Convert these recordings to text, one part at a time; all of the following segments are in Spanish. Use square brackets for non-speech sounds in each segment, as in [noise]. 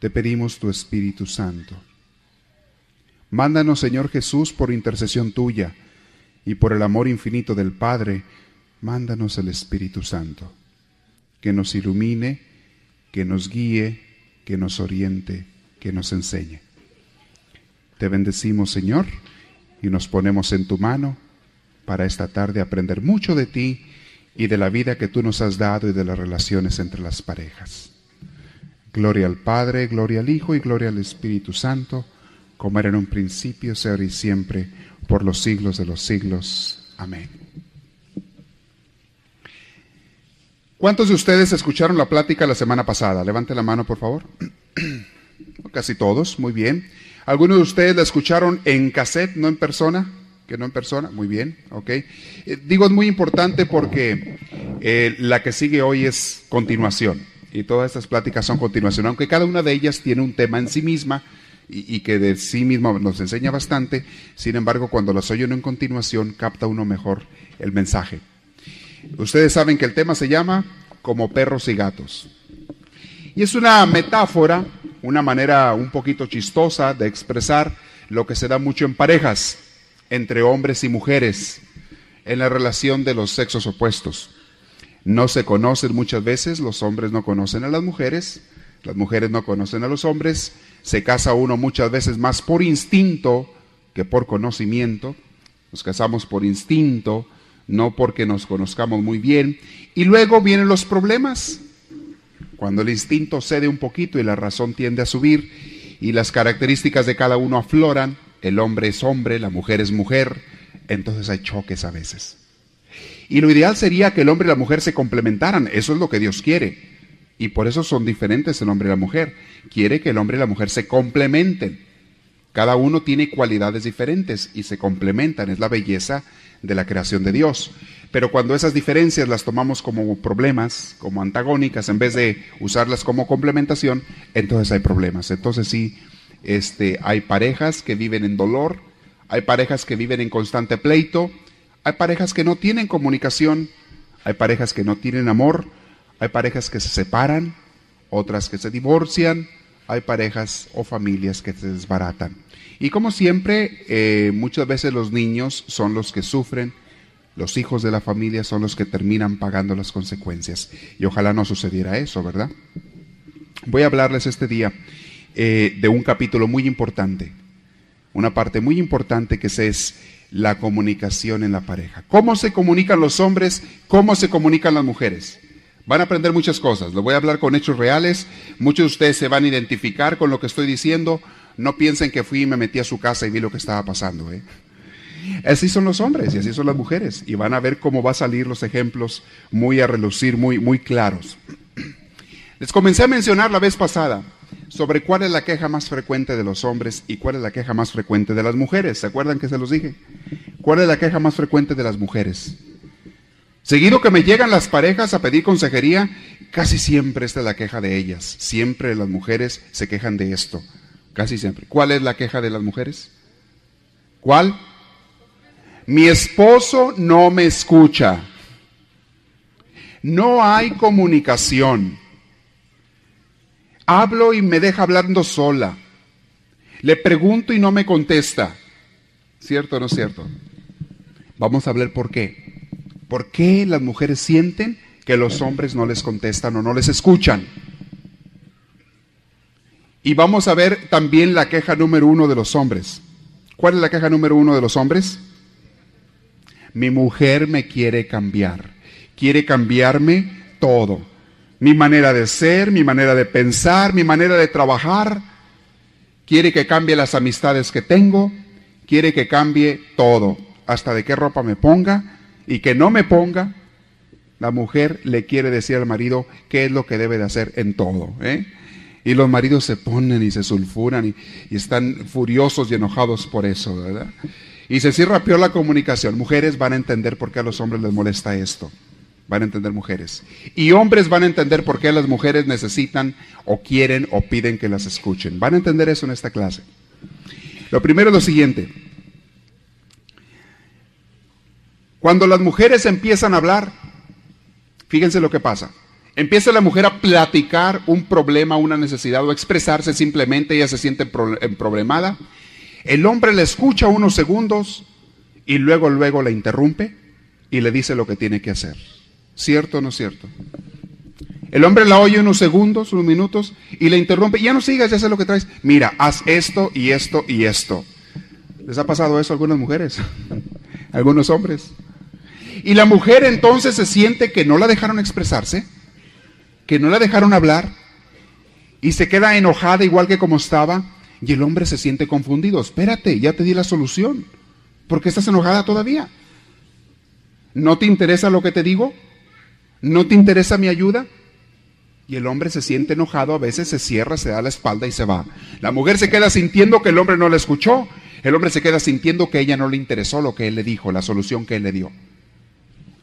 te pedimos tu Espíritu Santo. Mándanos, Señor Jesús, por intercesión tuya y por el amor infinito del Padre, mándanos el Espíritu Santo, que nos ilumine, que nos guíe, que nos oriente, que nos enseñe. Te bendecimos, Señor, y nos ponemos en tu mano para esta tarde aprender mucho de ti y de la vida que tú nos has dado y de las relaciones entre las parejas. Gloria al Padre, gloria al Hijo y gloria al Espíritu Santo, como era en un principio, sea y siempre, por los siglos de los siglos. Amén. ¿Cuántos de ustedes escucharon la plática la semana pasada? Levante la mano, por favor. [clears throat] Casi todos, muy bien. ¿Algunos de ustedes la escucharon en cassette, no en persona? Que no en persona, muy bien, ok. Eh, digo, es muy importante porque eh, la que sigue hoy es continuación y todas estas pláticas son continuación, aunque cada una de ellas tiene un tema en sí misma y, que de sí misma nos enseña bastante, sin embargo, cuando las oye uno en continuación, capta uno mejor el mensaje. Ustedes saben que el tema se llama como perros y gatos. Y es una metáfora, una manera un poquito chistosa de expresar lo que se da mucho en parejas, entre hombres y mujeres, en la relación de los sexos opuestos no se conocen muchas veces, los hombres no conocen a las mujeres, las mujeres no conocen a los hombres, se casa uno muchas veces más por instinto que por conocimiento, nos casamos por instinto, no porque nos conozcamos muy bien, y luego vienen los problemas, cuando el instinto cede un poquito y la razón tiende a subir y las características de cada uno afloran, el hombre es hombre, la mujer es mujer, entonces hay choques a veces. Y lo ideal sería que el hombre y la mujer se complementaran. Eso es lo que Dios quiere. Y por eso son diferentes el hombre y la mujer. Quiere que el hombre y la mujer se complementen. Cada uno tiene cualidades diferentes y se complementan. Es la belleza de la creación de Dios. Pero cuando esas diferencias las tomamos como problemas, como antagónicas, en vez de usarlas como complementación, entonces hay problemas. Entonces sí, este, hay parejas que viven en dolor, hay parejas que viven en constante pleito, hay parejas que no tienen comunicación, hay parejas que no tienen amor, hay parejas que se separan, otras que se divorcian, hay parejas o familias que se desbaratan. Y como siempre, eh, muchas veces los niños son los que sufren, los hijos de la familia son los que terminan pagando las consecuencias. Y ojalá no sucediera eso, ¿verdad? Voy a hablarles este día eh, de un capítulo muy importante, una parte muy importante que es la comunicación en la pareja. ¿Cómo se comunican los hombres? ¿Cómo se comunican las mujeres? Van a aprender muchas cosas. Les voy a hablar con hechos reales. Muchos de ustedes se van a identificar con lo que estoy diciendo. No piensen que fui y me metí a su casa y vi lo que estaba pasando. ¿eh? Así son los hombres y así son las mujeres. Y van a ver cómo va a salir los ejemplos muy a relucir, muy, muy claros. Les comencé a mencionar la vez pasada sobre cuál es la queja más frecuente de los hombres y cuál es la queja más frecuente de las mujeres. ¿Se acuerdan que se los dije? ¿Cuál es la queja más frecuente de las mujeres? Seguido que me llegan las parejas a pedir consejería, casi siempre esta es la queja de ellas. Siempre las mujeres se quejan de esto. Casi siempre. ¿Cuál es la queja de las mujeres? ¿Cuál? Mi esposo no me escucha. No hay comunicación. Hablo y me deja hablando sola. Le pregunto y no me contesta. ¿Cierto o no es cierto? Vamos a hablar por qué. ¿Por qué las mujeres sienten que los hombres no les contestan o no les escuchan? Y vamos a ver también la queja número uno de los hombres. ¿Cuál es la queja número uno de los hombres? Mi mujer me quiere cambiar. Quiere cambiarme todo mi manera de ser, mi manera de pensar, mi manera de trabajar. Quiere que cambie las amistades que tengo, quiere que cambie todo, hasta de qué ropa me ponga y que no me ponga. La mujer le quiere decir al marido qué es lo que debe de hacer en todo. ¿eh? Y los maridos se ponen y se sulfuran y, están furiosos y enojados por eso, ¿verdad? Y se cierra peor la comunicación. Mujeres van a entender por qué a los hombres les molesta esto. Van a entender mujeres. Y hombres van a entender por qué las mujeres necesitan o quieren o piden que las escuchen. Van a entender eso en esta clase. Lo primero es lo siguiente. Cuando las mujeres empiezan a hablar, fíjense lo que pasa. Empieza la mujer a platicar un problema, una necesidad o expresarse simplemente, ella se siente problemada. El hombre le escucha unos segundos y luego, luego le interrumpe y le dice lo que tiene que hacer. ¿Cierto o no cierto? El hombre la oye unos segundos, unos minutos y le interrumpe. Ya no sigas, ya sé lo que traes. Mira, haz esto y esto y esto. ¿Les ha pasado eso a algunas mujeres? a [laughs] algunos hombres. Y la mujer entonces se siente que no la dejaron expresarse, que no la dejaron hablar y se queda enojada igual que como estaba y el hombre se siente confundido. Espérate, ya te di la solución. ¿Por qué estás enojada todavía? ¿No te interesa lo que te digo? ¿No te interesa mi ayuda? Y el hombre se siente enojado, a veces se cierra, se da la espalda y se va. La mujer se queda sintiendo que el hombre no la escuchó. El hombre se queda sintiendo que ella no le interesó lo que él le dijo, la solución que él le dio.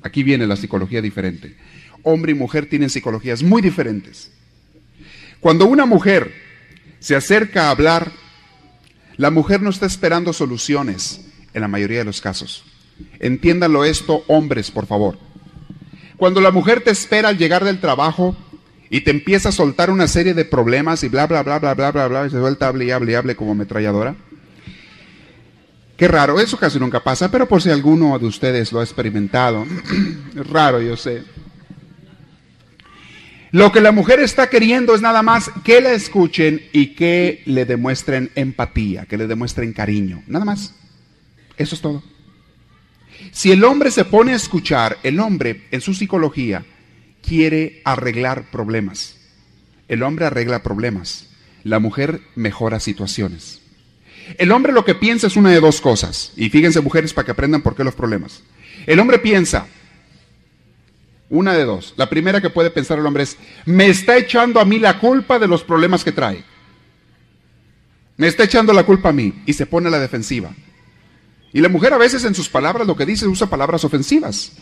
Aquí viene la psicología diferente. Hombre y mujer tienen psicologías muy diferentes. Cuando una mujer se acerca a hablar, la mujer no está esperando soluciones en la mayoría de los casos. Entiéndanlo esto, hombres, por favor. Cuando la mujer te espera al llegar del trabajo y te empieza a soltar una serie de problemas y bla, bla, bla, bla, bla, bla, bla, y se suelta, hable y hable y hable como ametralladora. Qué raro, eso casi nunca pasa, pero por si alguno de ustedes lo ha experimentado. [clears throat] es raro, yo sé. Lo que la mujer está queriendo es nada más que la escuchen y que le demuestren empatía, que le demuestren cariño, nada más. Eso es todo. Si el hombre se pone a escuchar, el hombre en su psicología quiere arreglar problemas. El hombre arregla problemas. La mujer mejora situaciones. El hombre lo que piensa es una de dos cosas. Y fíjense mujeres para que aprendan por qué los problemas. El hombre piensa, una de dos. La primera que puede pensar el hombre es, me está echando a mí la culpa de los problemas que trae. Me está echando la culpa a mí y se pone a la defensiva. Y la mujer a veces en sus palabras lo que dice usa palabras ofensivas.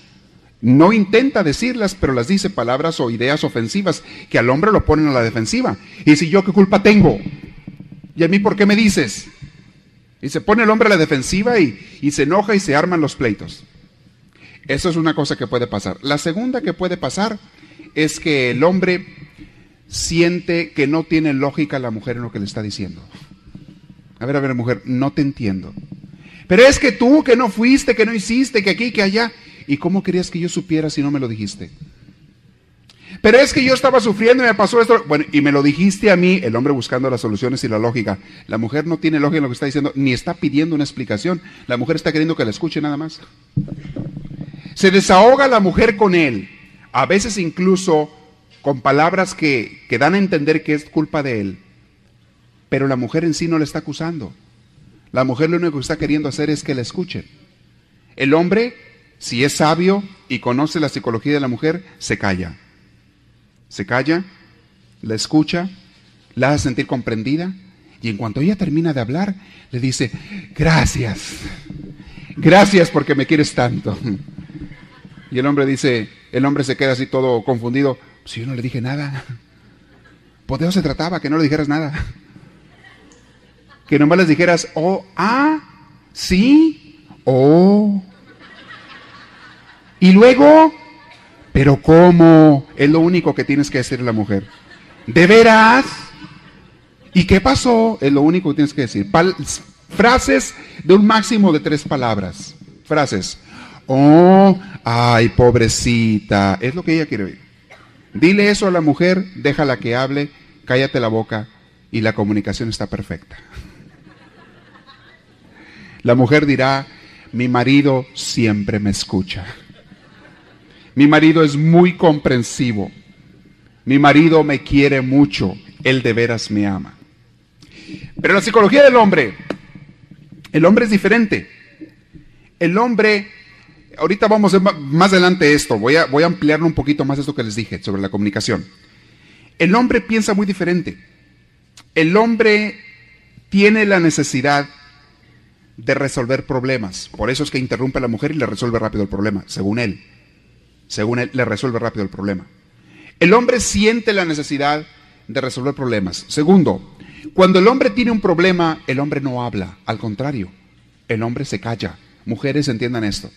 No intenta decirlas, pero las dice palabras o ideas ofensivas que al hombre lo ponen a la defensiva. Y si yo qué culpa tengo? ¿Y a mí por qué me dices? Y se pone el hombre a la defensiva y, se enoja y se arman los pleitos. Eso es una cosa que puede pasar. La segunda que puede pasar es que el hombre siente que no tiene lógica la mujer en lo que le está diciendo. A ver, a ver, mujer, no te entiendo. Pero es que tú que no fuiste, que no hiciste, que aquí, que allá. ¿Y cómo querías que yo supiera si no me lo dijiste? Pero es que yo estaba sufriendo y me pasó esto. Bueno, y me lo dijiste a mí, el hombre buscando las soluciones y la lógica. La mujer no tiene lógica en lo que está diciendo, ni está pidiendo una explicación. La mujer está queriendo que la escuche nada más. Se desahoga la mujer con él, a veces incluso con palabras que, que dan a entender que es culpa de él. Pero la mujer en sí no le está acusando. La mujer lo único que está queriendo hacer es que la escuchen. El hombre, si es sabio y conoce la psicología de la mujer, se calla. Se calla, la escucha, la hace sentir comprendida y en cuanto ella termina de hablar, le dice, gracias, gracias porque me quieres tanto. Y el hombre dice, el hombre se queda así todo confundido, si yo no le dije nada. Pues de eso se trataba, que no le dijeras nada que nomás les dijeras, oh, ah, sí, oh. Y luego, pero ¿cómo? Es lo único que tienes que decir a la mujer. ¿De veras? ¿Y qué pasó? Es lo único que tienes que decir. frases de un máximo de tres palabras. Frases. Oh, ay, pobrecita. Es lo que ella quiere oír. Dile eso a la mujer, déjala que hable, cállate la boca y la comunicación está perfecta. La mujer dirá, mi marido siempre me escucha. Mi marido es muy comprensivo. Mi marido me quiere mucho. Él de veras me ama. Pero la psicología del hombre, el hombre es diferente. El hombre, ahorita vamos más adelante esto, voy a, voy a ampliarlo un poquito más esto que les dije sobre la comunicación. El hombre piensa muy diferente. El hombre tiene la necesidad de resolver problemas. Por eso es que interrumpe a la mujer y le resuelve rápido el problema, según él. Según él, le resuelve rápido el problema. El hombre siente la necesidad de resolver problemas. Segundo, cuando el hombre tiene un problema, el hombre no habla. Al contrario, el hombre se calla. Mujeres entiendan esto.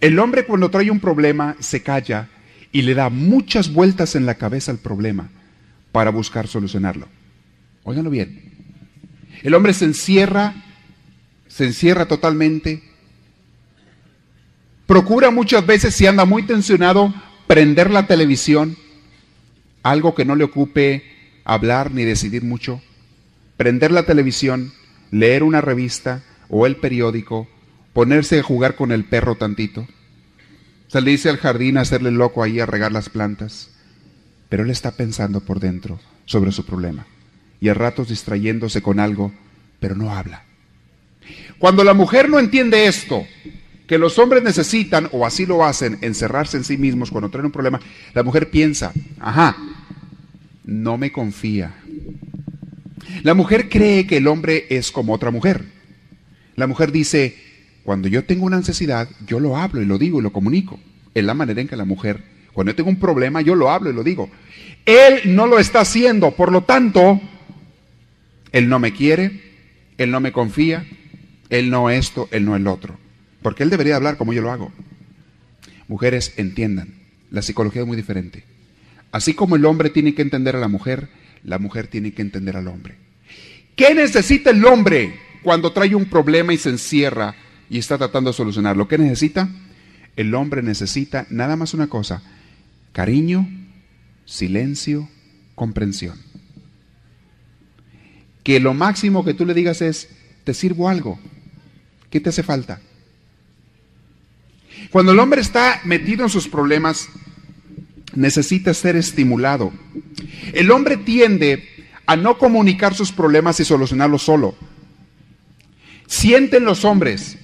El hombre cuando trae un problema se calla y le da muchas vueltas en la cabeza al problema para buscar solucionarlo. Óiganlo bien. El hombre se encierra, se encierra totalmente. Procura muchas veces, si anda muy tensionado, prender la televisión, algo que no le ocupe hablar ni decidir mucho. Prender la televisión, leer una revista o el periódico, ponerse a jugar con el perro tantito, salirse al jardín a hacerle loco ahí a regar las plantas. Pero él está pensando por dentro sobre su problema y a ratos distrayéndose con algo, pero no habla. Cuando la mujer no entiende esto, que los hombres necesitan, o así lo hacen, encerrarse en sí mismos cuando traen un problema, la mujer piensa, ajá, no me confía. La mujer cree que el hombre es como otra mujer. La mujer dice, cuando yo tengo una necesidad, yo lo hablo y lo digo y lo comunico. Es la manera en que la mujer, cuando yo tengo un problema, yo lo hablo y lo digo. Él no lo está haciendo, por lo tanto, él no me quiere, él no me confía, él no esto, él no el otro. Porque él debería hablar como yo lo hago. Mujeres, entiendan, la psicología es muy diferente. Así como el hombre tiene que entender a la mujer, la mujer tiene que entender al hombre. ¿Qué necesita el hombre cuando trae un problema y se encierra y está tratando de solucionarlo? ¿Qué necesita? El hombre necesita nada más una cosa, cariño, silencio, comprensión. Que lo máximo que tú le digas es, te sirvo algo, ¿qué te hace falta? Cuando el hombre está metido en sus problemas, necesita ser estimulado. El hombre tiende a no comunicar sus problemas y solucionarlos solo. Sienten los hombres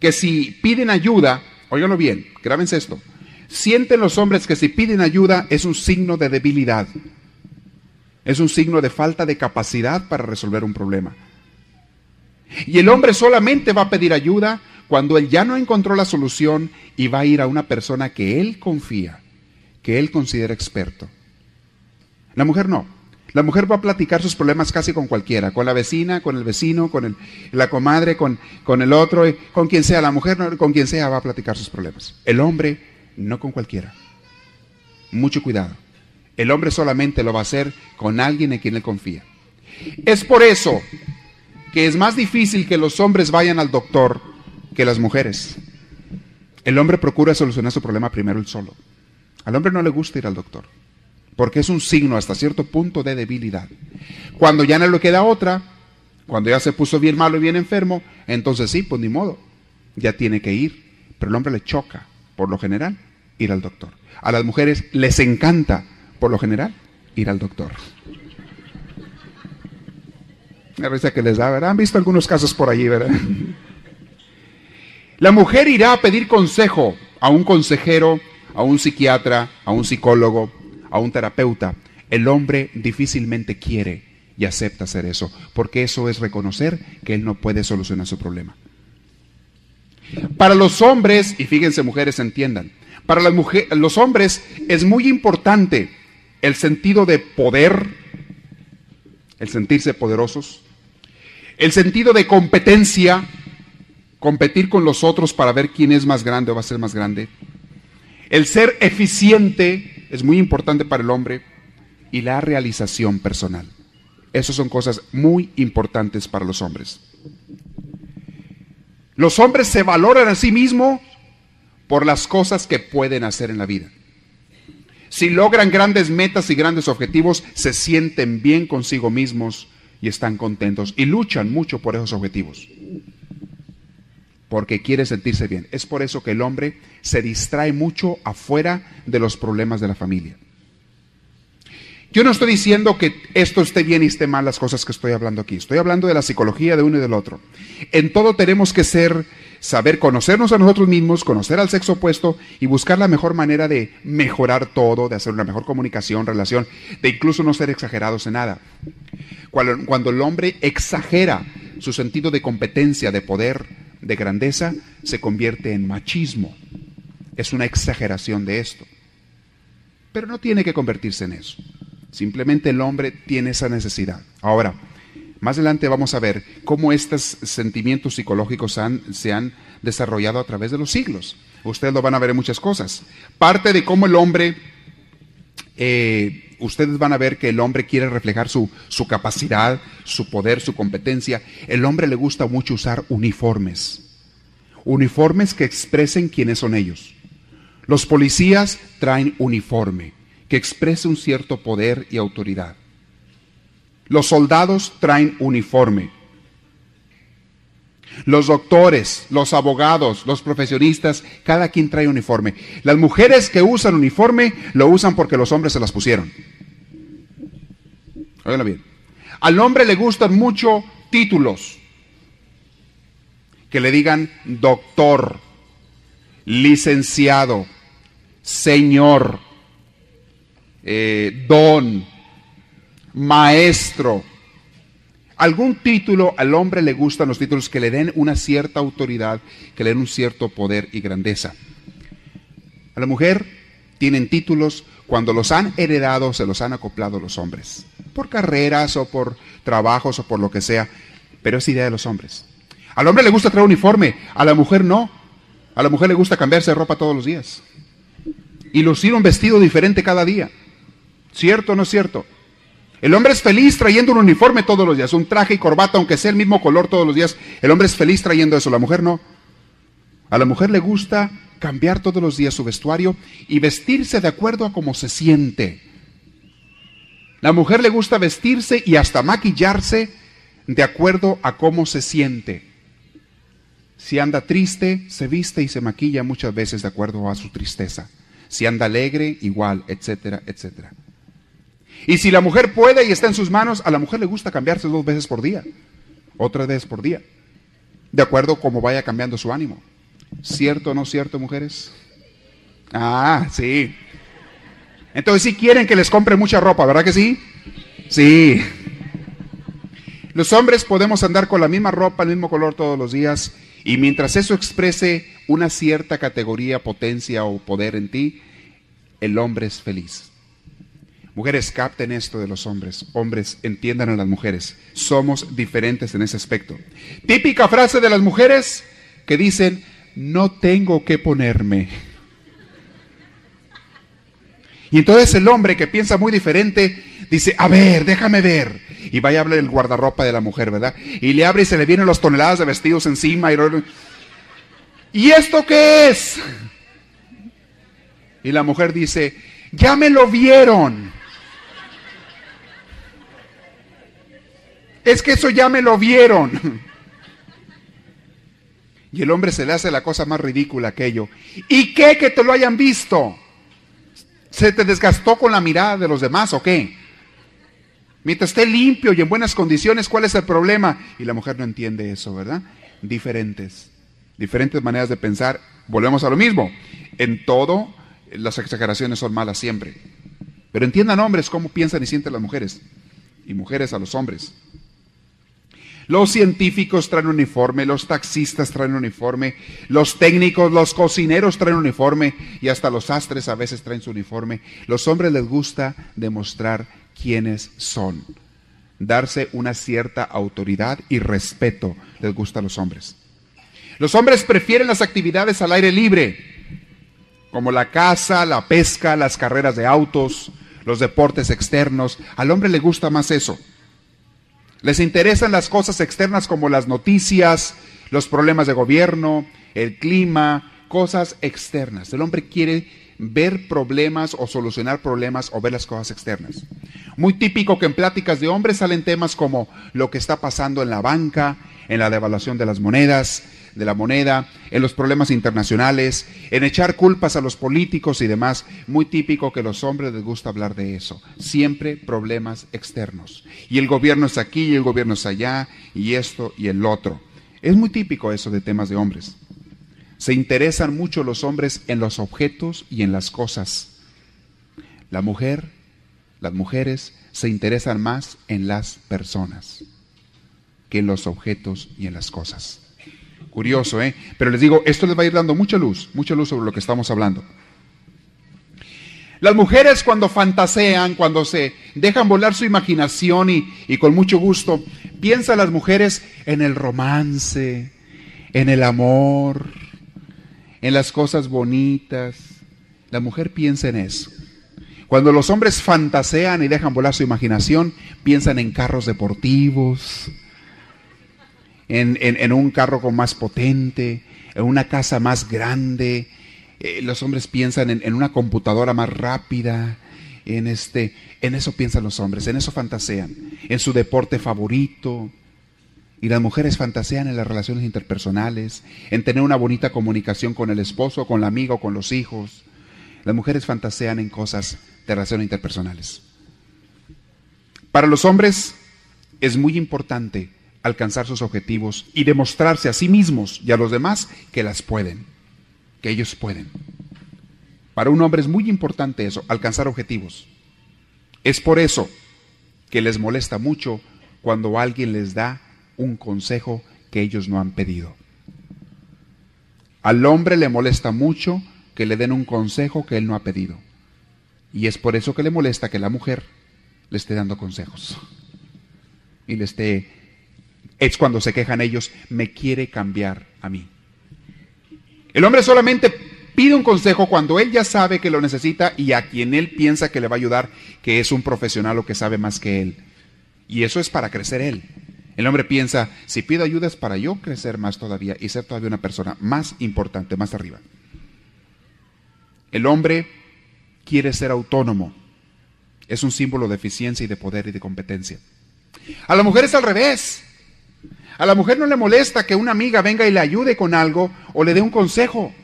que si piden ayuda, óiganlo bien, grábense esto, sienten los hombres que si piden ayuda es un signo de debilidad, es un signo de falta de capacidad para resolver un problema. Y el hombre solamente va a pedir ayuda cuando él ya no encontró la solución y va a ir a una persona que él confía que él considera experto. La mujer no. La mujer va a platicar sus problemas casi con cualquiera, con la vecina, con el vecino, con el, la comadre, con, con el otro, con quien sea. La mujer con quien sea va a platicar sus problemas. El hombre no con cualquiera. Mucho cuidado. El hombre solamente lo va a hacer con alguien en quien él confía. Es por eso que es más difícil que los hombres vayan al doctor que las mujeres. El hombre procura solucionar su problema primero él solo. Al hombre no le gusta ir al doctor, porque es un signo hasta cierto punto de debilidad. Cuando ya no le queda otra, cuando ya se puso bien malo y bien enfermo, entonces sí, pues ni modo, ya tiene que ir. Pero el hombre le choca, por lo general, ir al doctor. A las mujeres les encanta, por lo general, ir al doctor. La risa que les da, ¿verdad? Han visto algunos casos por allí, ¿verdad? La mujer irá a pedir consejo a un consejero a un psiquiatra, a un psicólogo, a un terapeuta, el hombre difícilmente quiere y acepta hacer eso, porque eso es reconocer que él no puede solucionar su problema. Para los hombres, y fíjense mujeres entiendan, para las mujeres, los hombres es muy importante el sentido de poder, el sentirse poderosos, el sentido de competencia, competir con los otros para ver quién es más grande o va a ser más grande, el ser eficiente es muy importante para el hombre y la realización personal. Esas son cosas muy importantes para los hombres. Los hombres se valoran a sí mismos por las cosas que pueden hacer en la vida. Si logran grandes metas y grandes objetivos, se sienten bien consigo mismos y están contentos y luchan mucho por esos objetivos porque quiere sentirse bien. Es por eso que el hombre se distrae mucho afuera de los problemas de la familia. Yo no estoy diciendo que esto esté bien y esté mal las cosas que estoy hablando aquí. Estoy hablando de la psicología de uno y del otro. En todo tenemos que ser, saber conocernos a nosotros mismos, conocer al sexo opuesto y buscar la mejor manera de mejorar todo, de hacer una mejor comunicación, relación, de incluso no ser exagerados en nada. Cuando, cuando el hombre exagera su sentido de competencia, de poder, de grandeza, se convierte en machismo. Es una exageración de esto. Pero no tiene que convertirse en eso. Simplemente el hombre tiene esa necesidad. Ahora, más adelante vamos a ver cómo estos sentimientos psicológicos se han desarrollado a través de los siglos. Ustedes lo van a ver en muchas cosas. Parte de cómo el hombre, eh, ustedes van a ver que el hombre quiere reflejar su, su capacidad, su poder, su competencia. El hombre le gusta mucho usar uniformes. Uniformes que expresen quiénes son ellos. Los policías traen uniforme que exprese un cierto poder y autoridad. Los soldados traen uniforme. Los doctores, los abogados, los profesionistas, cada quien trae uniforme. Las mujeres que usan uniforme lo usan porque los hombres se las pusieron. Óiganlo bien. Al hombre le gustan mucho títulos. Que le digan doctor, licenciado, señor, eh, don, maestro. Algún título al hombre le gustan los títulos que le den una cierta autoridad, que le den un cierto poder y grandeza. A la mujer tienen títulos cuando los han heredado, se los han acoplado los hombres, por carreras o por trabajos o por lo que sea, pero es idea de los hombres. Al hombre le gusta traer uniforme, a la mujer no. A la mujer le gusta cambiarse de ropa todos los días y lucir un vestido diferente cada día. ¿Cierto o no es cierto? El hombre es feliz trayendo un uniforme todos los días, un traje y corbata, aunque sea el mismo color todos los días. El hombre es feliz trayendo eso, la mujer no. A la mujer le gusta cambiar todos los días su vestuario y vestirse de acuerdo a cómo se siente. La mujer le gusta vestirse y hasta maquillarse de acuerdo a cómo se siente. Si anda triste, se viste y se maquilla muchas veces de acuerdo a su tristeza. Si anda alegre, igual, etcétera, etcétera. Y si la mujer puede y está en sus manos, a la mujer le gusta cambiarse dos veces por día, otra vez por día, de acuerdo a cómo vaya cambiando su ánimo. ¿Cierto o no cierto, mujeres? Ah, sí. Entonces sí quieren que les compre mucha ropa, ¿verdad que sí? Sí. Los hombres podemos andar con la misma ropa, el mismo color todos los días, y mientras eso exprese una cierta categoría, potencia o poder en ti, el hombre es feliz. Mujeres, capten esto de los hombres. Hombres, entiendan a las mujeres. Somos diferentes en ese aspecto. Típica frase de las mujeres que dicen, no tengo que ponerme. Y entonces el hombre que piensa muy diferente dice, a ver, déjame ver. Y vaya a hablar el guardarropa de la mujer, ¿verdad? Y le abre y se le vienen las toneladas de vestidos encima. Y, ¿Y esto qué es? Y la mujer dice, ya me lo vieron. Es que eso ya me lo vieron. Y el hombre se le hace la cosa más ridícula aquello. ¿Y qué que te lo hayan visto? ¿Se te desgastó con la mirada de los demás o qué? Mientras esté limpio y en buenas condiciones, ¿cuál es el problema? Y la mujer no entiende eso, ¿verdad? Diferentes, diferentes maneras de pensar. Volvemos a lo mismo. En todo, las exageraciones son malas siempre. Pero entiendan hombres cómo piensan y sienten las mujeres. Y mujeres a los hombres. Los científicos traen uniforme, los taxistas traen uniforme, los técnicos, los cocineros traen uniforme y hasta los astres a veces traen su uniforme. Los hombres les gusta demostrar quiénes son, darse una cierta autoridad y respeto les gusta a los hombres. Los hombres prefieren las actividades al aire libre, como la caza, la pesca, las carreras de autos, los deportes externos. Al hombre le gusta más eso. Les interesan las cosas externas como las noticias, los problemas de gobierno, el clima, cosas externas. El hombre quiere ver problemas o solucionar problemas o ver las cosas externas. Muy típico que en pláticas de hombres salen temas como lo que está pasando en la banca, en la devaluación de las monedas, de la moneda, en los problemas internacionales, en echar culpas a los políticos y demás. Muy típico que los hombres les gusta hablar de eso. Siempre problemas externos. Y el gobierno es aquí y el gobierno es allá y esto y el otro. Es muy típico eso de temas de hombres. Se interesan mucho los hombres en los objetos y en las cosas. La mujer las mujeres se interesan más en las personas que en los objetos y en las cosas. Curioso, ¿eh? Pero les digo, esto les va a ir dando mucha luz, mucha luz sobre lo que estamos hablando. Las mujeres cuando fantasean, cuando se dejan volar su imaginación y, y, con mucho gusto, piensan las mujeres en el romance, en el amor, en las cosas bonitas. La mujer piensa en eso. Cuando los hombres fantasean y dejan volar su imaginación, piensan en carros deportivos, en, un carro con más potente, en una casa más grande. Eh, los hombres piensan en, en, una computadora más rápida. En, este, en eso piensan los hombres, en eso fantasean, en su deporte favorito. Y las mujeres fantasean en las relaciones interpersonales, en tener una bonita comunicación con el esposo, con la amiga o con los hijos. Las mujeres fantasean en cosas de relaciones interpersonales. Para los hombres es muy importante alcanzar sus objetivos y demostrarse a sí mismos y a los demás que las pueden, que ellos pueden. Para un hombre es muy importante eso, alcanzar objetivos. Es por eso que les molesta mucho cuando alguien les da un consejo que ellos no han pedido. Al hombre le molesta mucho que le den un consejo que él no ha pedido. Y es por eso que le molesta que la mujer le esté dando consejos. Y le esté... Es cuando se quejan ellos, me quiere cambiar a mí. El hombre solamente pide un consejo cuando él ya sabe que lo necesita y a quien él piensa que le va a ayudar, que es un profesional o que sabe más que él. Y eso es para crecer él. El hombre piensa, si pido ayuda es para yo crecer más todavía y ser todavía una persona más importante, más arriba. El hombre quiere ser autónomo. Es un símbolo de eficiencia y de poder y de competencia. A la mujer es al revés. A la mujer no le molesta que una amiga venga y le ayude con algo o le dé un consejo.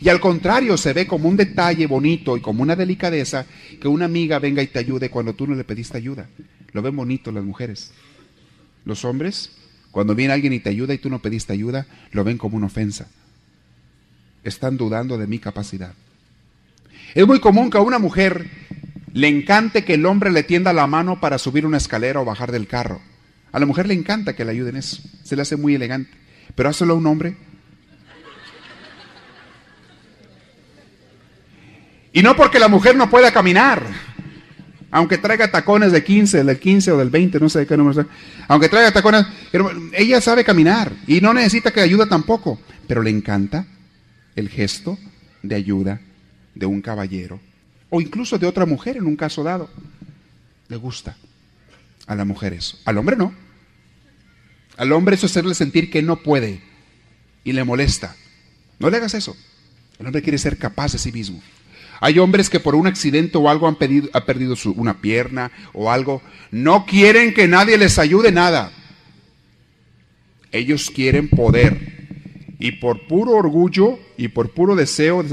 Y al contrario, se ve como un detalle bonito y como una delicadeza que una amiga venga y te ayude cuando tú no le pediste ayuda. Lo ven bonito las mujeres. Los hombres, cuando viene alguien y te ayuda y tú no pediste ayuda, lo ven como una ofensa. Están dudando de mi capacidad. Es muy común que a una mujer le encante que el hombre le tienda la mano para subir una escalera o bajar del carro. A la mujer le encanta que le ayuden eso. Se le hace muy elegante. Pero hazlo a un hombre. Y no porque la mujer no pueda caminar. Aunque traiga tacones de 15, del 15 o del 20, no sé de qué número está. Aunque traiga tacones, ella sabe caminar y no necesita que ayude tampoco. Pero le encanta el gesto de ayuda de un caballero o incluso de otra mujer en un caso dado. Le gusta a la mujer eso. Al hombre no. Al hombre eso es hacerle sentir que no puede y le molesta. No le hagas eso. El hombre quiere ser capaz de sí mismo. Hay hombres que por un accidente o algo han, pedido, perdido su, una pierna o algo. No quieren que nadie les ayude nada. Ellos quieren poder. Y por puro orgullo y por puro deseo,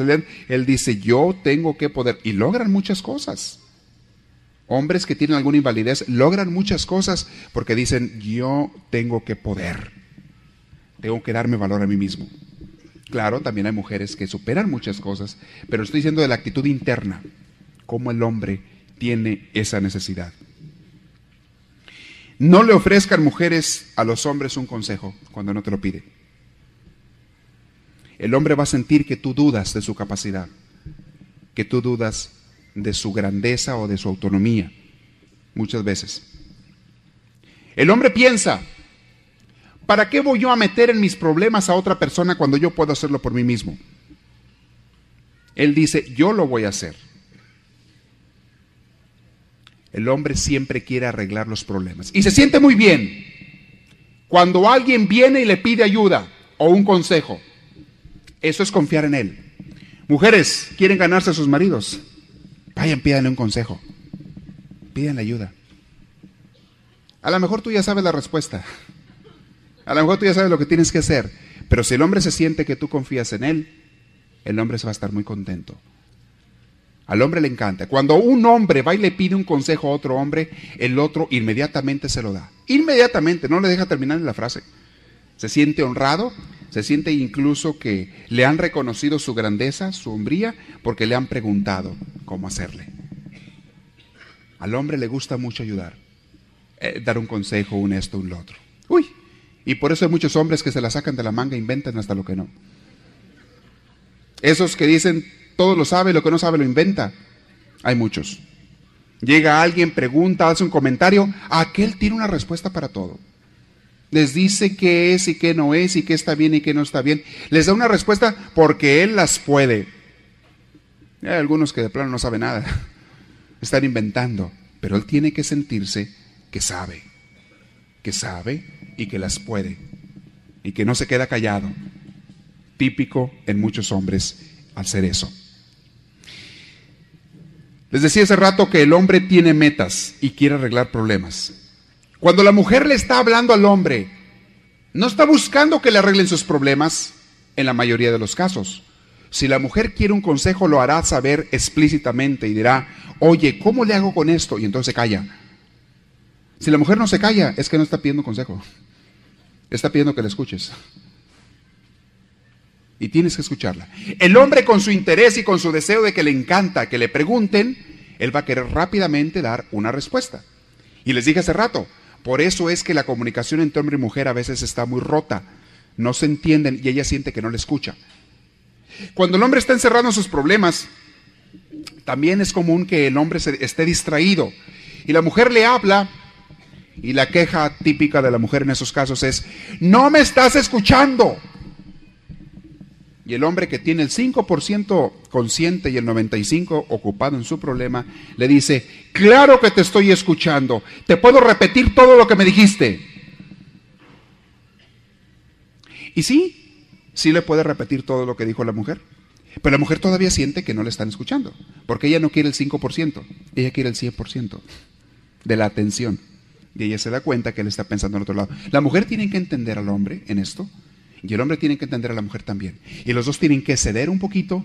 él dice, yo tengo que poder. Y logran muchas cosas. Hombres que tienen alguna invalidez logran muchas cosas porque dicen, yo tengo que poder. Tengo que darme valor a mí mismo. Claro, también hay mujeres que superan muchas cosas, pero estoy diciendo de la actitud interna, cómo el hombre tiene esa necesidad. No le ofrezcan mujeres a los hombres un consejo cuando no te lo pide el hombre va a sentir que tú dudas de su capacidad, que tú dudas de su grandeza o de su autonomía, muchas veces. El hombre piensa, ¿para qué voy yo a meter en mis problemas a otra persona cuando yo puedo hacerlo por mí mismo? Él dice, yo lo voy a hacer. El hombre siempre quiere arreglar los problemas. Y se siente muy bien cuando alguien viene y le pide ayuda o un consejo. Eso es confiar en Él. Mujeres, quieren ganarse a sus maridos. Vayan, pídanle un consejo. Pídanle ayuda. A lo mejor tú ya sabes la respuesta. A lo mejor tú ya sabes lo que tienes que hacer. Pero si el hombre se siente que tú confías en él, el hombre se va a estar muy contento. Al hombre le encanta. Cuando un hombre va y le pide un consejo a otro hombre, el otro inmediatamente se lo da. Inmediatamente, no le deja terminar la frase. Se siente honrado se siente incluso que le han reconocido su grandeza, su hombría, porque le han preguntado cómo hacerle. Al hombre le gusta mucho ayudar, eh, dar un consejo, un esto, un lo otro. Uy, y por eso hay muchos hombres que se la sacan de la manga e inventan hasta lo que no. Esos que dicen todo lo sabe, lo que no sabe lo inventa. Hay muchos. Llega alguien, pregunta, hace un comentario, aquel tiene una respuesta para todo. Les dice qué es y qué no es y qué está bien y qué no está bien. Les da una respuesta porque él las puede. Hay algunos que de plano no saben nada. [laughs] Están inventando. Pero él tiene que sentirse que sabe. Que sabe y que las puede. Y que no se queda callado. Típico en muchos hombres al ser eso. Les decía hace rato que el hombre tiene metas y quiere arreglar problemas. Cuando la mujer le está hablando al hombre, no está buscando que le arreglen sus problemas en la mayoría de los casos. Si la mujer quiere un consejo, lo hará saber explícitamente y dirá, oye, ¿cómo le hago con esto? Y entonces se calla. Si la mujer no se calla, es que no está pidiendo consejo. Está pidiendo que le escuches. Y tienes que escucharla. El hombre con su interés y con su deseo de que le encanta que le pregunten, él va a querer rápidamente dar una respuesta. Y les dije hace rato, por eso es que la comunicación entre hombre y mujer a veces está muy rota. No se entienden y ella siente que no le escucha. Cuando el hombre está encerrado en sus problemas, también es común que el hombre se esté distraído. Y la mujer le habla y la queja típica de la mujer en esos casos es, no me estás escuchando. Y el hombre que tiene el 5% consciente y el 95% ocupado en su problema, le dice, claro que te estoy escuchando, te puedo repetir todo lo que me dijiste. Y sí, sí le puede repetir todo lo que dijo la mujer. Pero la mujer todavía siente que no le están escuchando, porque ella no quiere el 5%, ella quiere el 100% de la atención. Y ella se da cuenta que él está pensando en otro lado. La mujer tiene que entender al hombre en esto, y el hombre tiene que entender a la mujer también. Y los dos tienen que ceder un poquito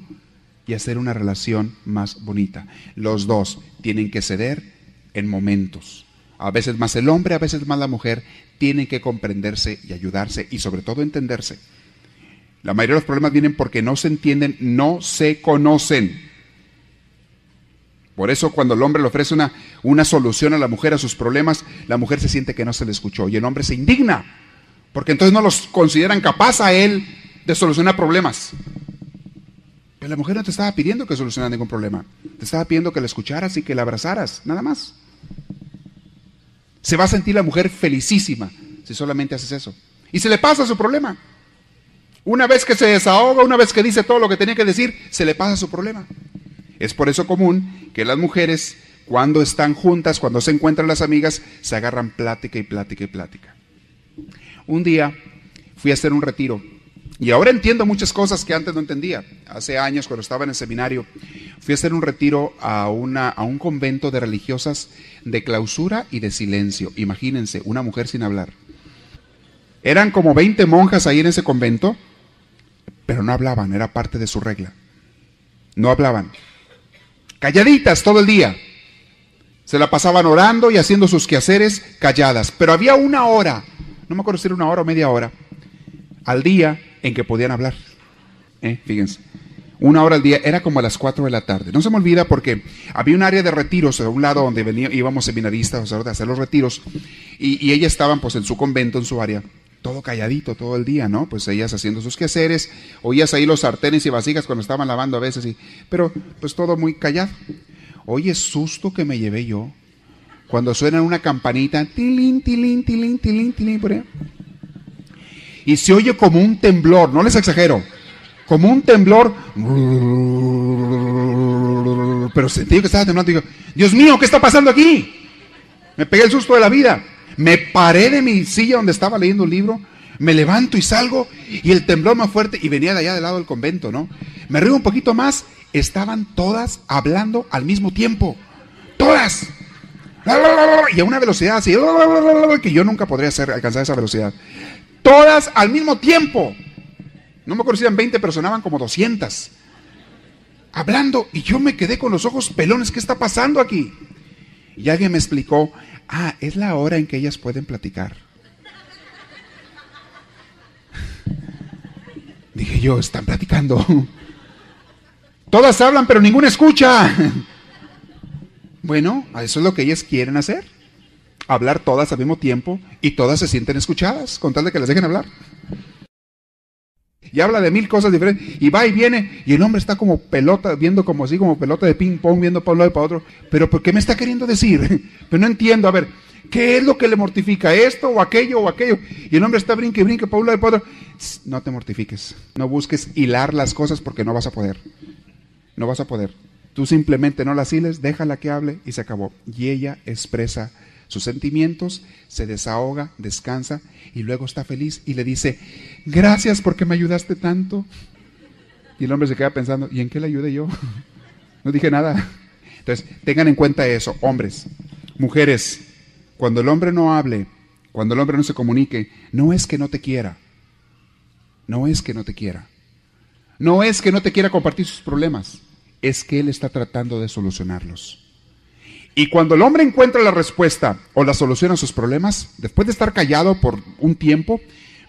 y hacer una relación más bonita. Los dos tienen que ceder en momentos. A veces más el hombre, a veces más la mujer, tienen que comprenderse y ayudarse y sobre todo entenderse. La mayoría de los problemas vienen porque no se entienden, no se conocen. Por eso cuando el hombre le ofrece una, una solución a la mujer a sus problemas, la mujer se siente que no se le escuchó y el hombre se indigna porque entonces no los consideran capaz a él de solucionar problemas. Pero la mujer no te estaba pidiendo que solucionara ningún problema. Te estaba pidiendo que la escucharas y que la abrazaras, nada más. Se va a sentir la mujer felicísima si solamente haces eso. Y se le pasa su problema. Una vez que se desahoga, una vez que dice todo lo que tenía que decir, se le pasa su problema. Es por eso común que las mujeres, cuando están juntas, cuando se encuentran las amigas, se agarran plática y plática y plática. Un día fui a hacer un retiro y ahora entiendo muchas cosas que antes no entendía. Hace años, cuando estaba en el seminario, fui a hacer un retiro a, una, a un convento de religiosas de clausura y de silencio. Imagínense, una mujer sin hablar. Eran como 20 monjas ahí en ese convento, pero no hablaban, era parte de su regla. No hablaban. Calladitas todo el día. Se la pasaban orando y haciendo sus quehaceres calladas. Pero había una hora no me acuerdo si era una hora o media hora, al día en que podían hablar. ¿Eh? Fíjense. Una hora al día, era como a las 4 de la tarde. No se me olvida porque había un área de retiros a un lado donde venía, íbamos seminaristas a hacer los retiros y, y ellas estaban pues en su convento, en su área, todo calladito todo el día, ¿no? Pues ellas haciendo sus quehaceres, oías ahí los sartenes y vasijas cuando estaban lavando a veces, y, pero pues todo muy callado. Oye, susto que me llevé yo cuando suena una campanita, por. Y se oye como un temblor, no les exagero, como un temblor, pero sentí que estaba temblando. Digo, Dios mío, ¿qué está pasando aquí? Me pegué el susto de la vida. Me paré de mi silla donde estaba leyendo un libro, me levanto y salgo, y el temblor más fuerte, y venía de allá del lado del convento, ¿no? Me río un poquito más, estaban todas hablando al mismo tiempo. Todas y a una velocidad así, que yo nunca podría alcanzar esa velocidad. Todas al mismo tiempo. No me acuerdo si eran 20, pero sonaban como 200. Hablando, y yo me quedé con los ojos pelones, ¿qué está pasando aquí? Y alguien me explicó, ah, es la hora en que ellas pueden platicar. Dije yo, están platicando. Todas hablan, pero ninguna escucha. Bueno, eso es lo que ellas quieren hacer. Hablar todas al mismo tiempo y todas se sienten escuchadas, con tal de que les dejen hablar. Y habla de mil cosas diferentes. Y va y viene. Y el hombre está como pelota, viendo como así, como pelota de ping pong, viendo para un lado y para otro. Pero ¿por qué me está queriendo decir? [laughs] Pero no entiendo. A ver, ¿qué es lo que le mortifica? ¿Esto o aquello o aquello? Y el hombre está brinque y brinque para un lado y para otro. No te mortifiques. No busques hilar las cosas porque no vas a poder. No vas a poder. Tú simplemente no las hiles, déjala que hable y se acabó. Y ella expresa sus sentimientos, se desahoga, descansa y luego está feliz y le dice, gracias porque me ayudaste tanto. Y el hombre se queda pensando, ¿y en qué le ayudé yo? [laughs] No dije nada. Entonces, tengan en cuenta eso, hombres, mujeres, cuando el hombre no hable, cuando el hombre no se comunique, no es que no te quiera, no es que no te quiera, no es que no te quiera compartir sus problemas, es que él está tratando de solucionarlos. Y cuando el hombre encuentra la respuesta o la solución a sus problemas, después de estar callado por un tiempo,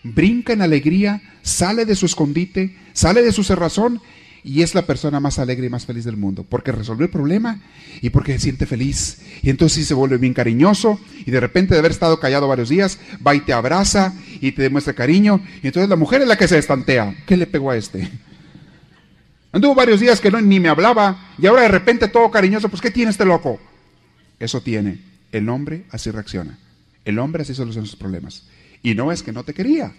brinca en alegría, sale de su escondite, sale de su cerrazón y es la persona más alegre y más feliz del mundo, porque resolvió el problema y porque se siente feliz. Y entonces sí se vuelve bien cariñoso y de repente de haber estado callado varios días, va y te abraza y te demuestra cariño. Y entonces la mujer es la que se estantea. ¿Qué le pegó a este? Anduvo varios días que no, ni me hablaba y ahora de repente todo cariñoso, pues ¿qué tiene este loco? Eso tiene. El hombre así reacciona. El hombre así soluciona sus problemas. Y no es que no te quería,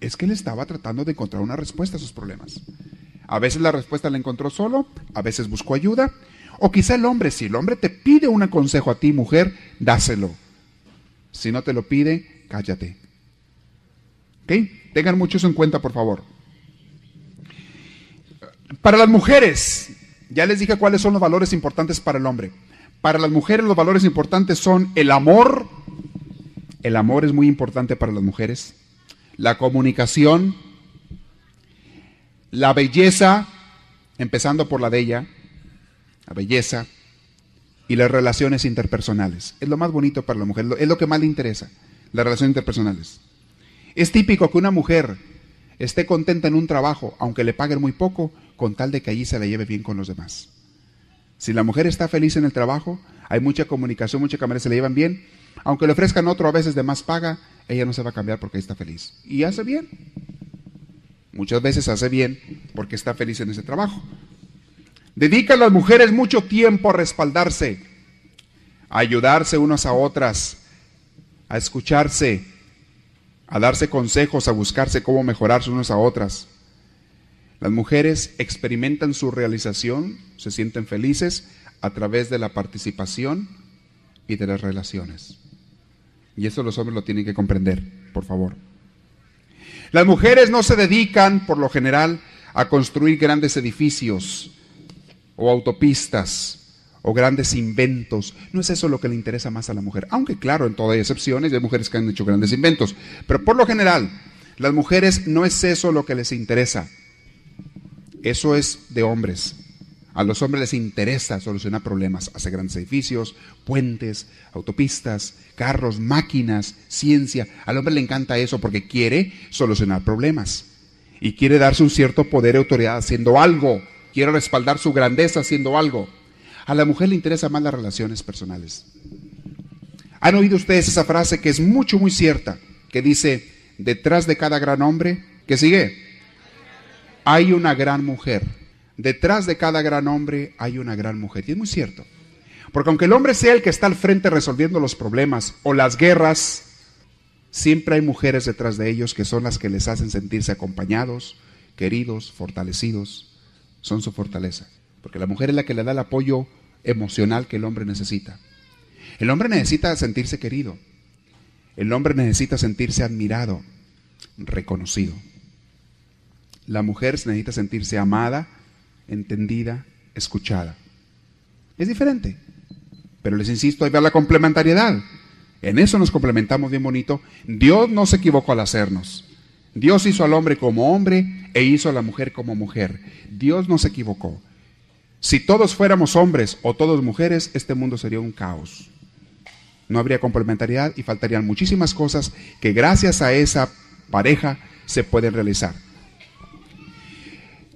es que él estaba tratando de encontrar una respuesta a sus problemas. A veces la respuesta la encontró solo, a veces buscó ayuda, o quizá el hombre, si el hombre te pide un consejo a ti, mujer, dáselo. Si no te lo pide, cállate. ¿Ok? Tengan mucho eso en cuenta, por favor. Para las mujeres, ya les dije cuáles son los valores importantes para el hombre. Para las mujeres los valores importantes son el amor. El amor es muy importante para las mujeres. La comunicación. La belleza, empezando por la de ella. La belleza. Y las relaciones interpersonales. Es lo más bonito para la mujer. Es lo que más le interesa. Las relaciones interpersonales. Es típico que una mujer esté contenta en un trabajo, aunque le paguen muy poco, con tal de que allí se la lleve bien con los demás. Si la mujer está feliz en el trabajo, hay mucha comunicación, mucha cámara, se le llevan bien. Aunque le ofrezcan otro a veces de más paga, ella no se va a cambiar porque está feliz. Y hace bien. Muchas veces hace bien porque está feliz en ese trabajo. Dedican las mujeres mucho tiempo a respaldarse, a ayudarse unas a otras, a escucharse, a darse consejos, a buscarse cómo mejorarse unas a otras. Las mujeres experimentan su realización, se sienten felices a través de la participación y de las relaciones. Y eso los hombres lo tienen que comprender, por favor. Las mujeres no se dedican, por lo general, a construir grandes edificios o autopistas o grandes inventos. No es eso lo que le interesa más a la mujer. Aunque claro, en todas hay excepciones, hay mujeres que han hecho grandes inventos. Pero por lo general, las mujeres no es eso lo que les interesa. Eso es de hombres. A los hombres les interesa solucionar problemas, hacer grandes edificios, puentes, autopistas, carros, máquinas, ciencia. Al hombre le encanta eso porque quiere solucionar problemas y quiere darse un cierto poder y autoridad haciendo algo, quiere respaldar su grandeza haciendo algo. A la mujer le interesa más las relaciones personales. ¿Han oído ustedes esa frase que es mucho, muy cierta, que dice, detrás de cada gran hombre, que sigue? Hay una gran mujer. Detrás de cada gran hombre hay una gran mujer. Y es muy cierto. Porque aunque el hombre sea el que está al frente resolviendo los problemas o las guerras, siempre hay mujeres detrás de ellos que son las que les hacen sentirse acompañados, queridos, fortalecidos. Son su fortaleza. Porque la mujer es la que le da el apoyo emocional que el hombre necesita. El hombre necesita sentirse querido. El hombre necesita sentirse admirado, reconocido. La mujer necesita sentirse amada, entendida, escuchada. Es diferente. Pero les insisto, hay ver la complementariedad. En eso nos complementamos bien bonito. Dios no se equivocó al hacernos. Dios hizo al hombre como hombre e hizo a la mujer como mujer. Dios no se equivocó. Si todos fuéramos hombres o todos mujeres, este mundo sería un caos. No habría complementariedad y faltarían muchísimas cosas que gracias a esa pareja se pueden realizar.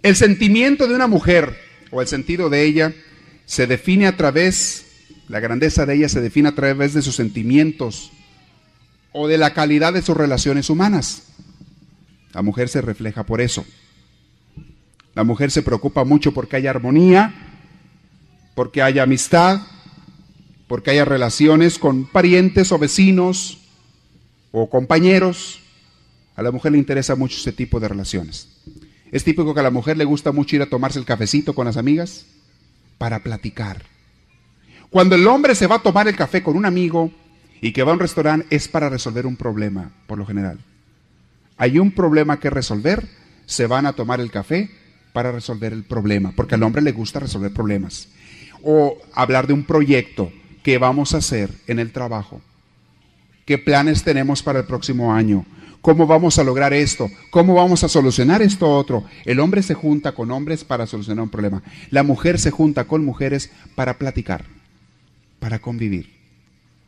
El sentimiento de una mujer o el sentido de ella se define a través La grandeza de ella se define a través de sus sentimientos o de la calidad de sus relaciones humanas. La mujer se refleja por eso. La mujer se preocupa mucho porque haya armonía, porque haya amistad, porque haya relaciones con parientes o vecinos o compañeros. A la mujer le interesa mucho ese tipo de relaciones. Es típico que a la mujer le gusta mucho ir a tomarse el cafecito con las amigas para platicar. Cuando el hombre se va a tomar el café con un amigo y que va a un restaurante es para resolver un problema, por lo general. Hay un problema que resolver, se van a tomar el café para resolver el problema, porque al hombre le gusta resolver problemas. O hablar de un proyecto que vamos a hacer en el trabajo. ¿Qué planes tenemos para el próximo año? ¿Cómo vamos a lograr esto? ¿Cómo vamos a solucionar esto otro? El hombre se junta con hombres para solucionar un problema. La mujer se junta con mujeres para platicar, para convivir,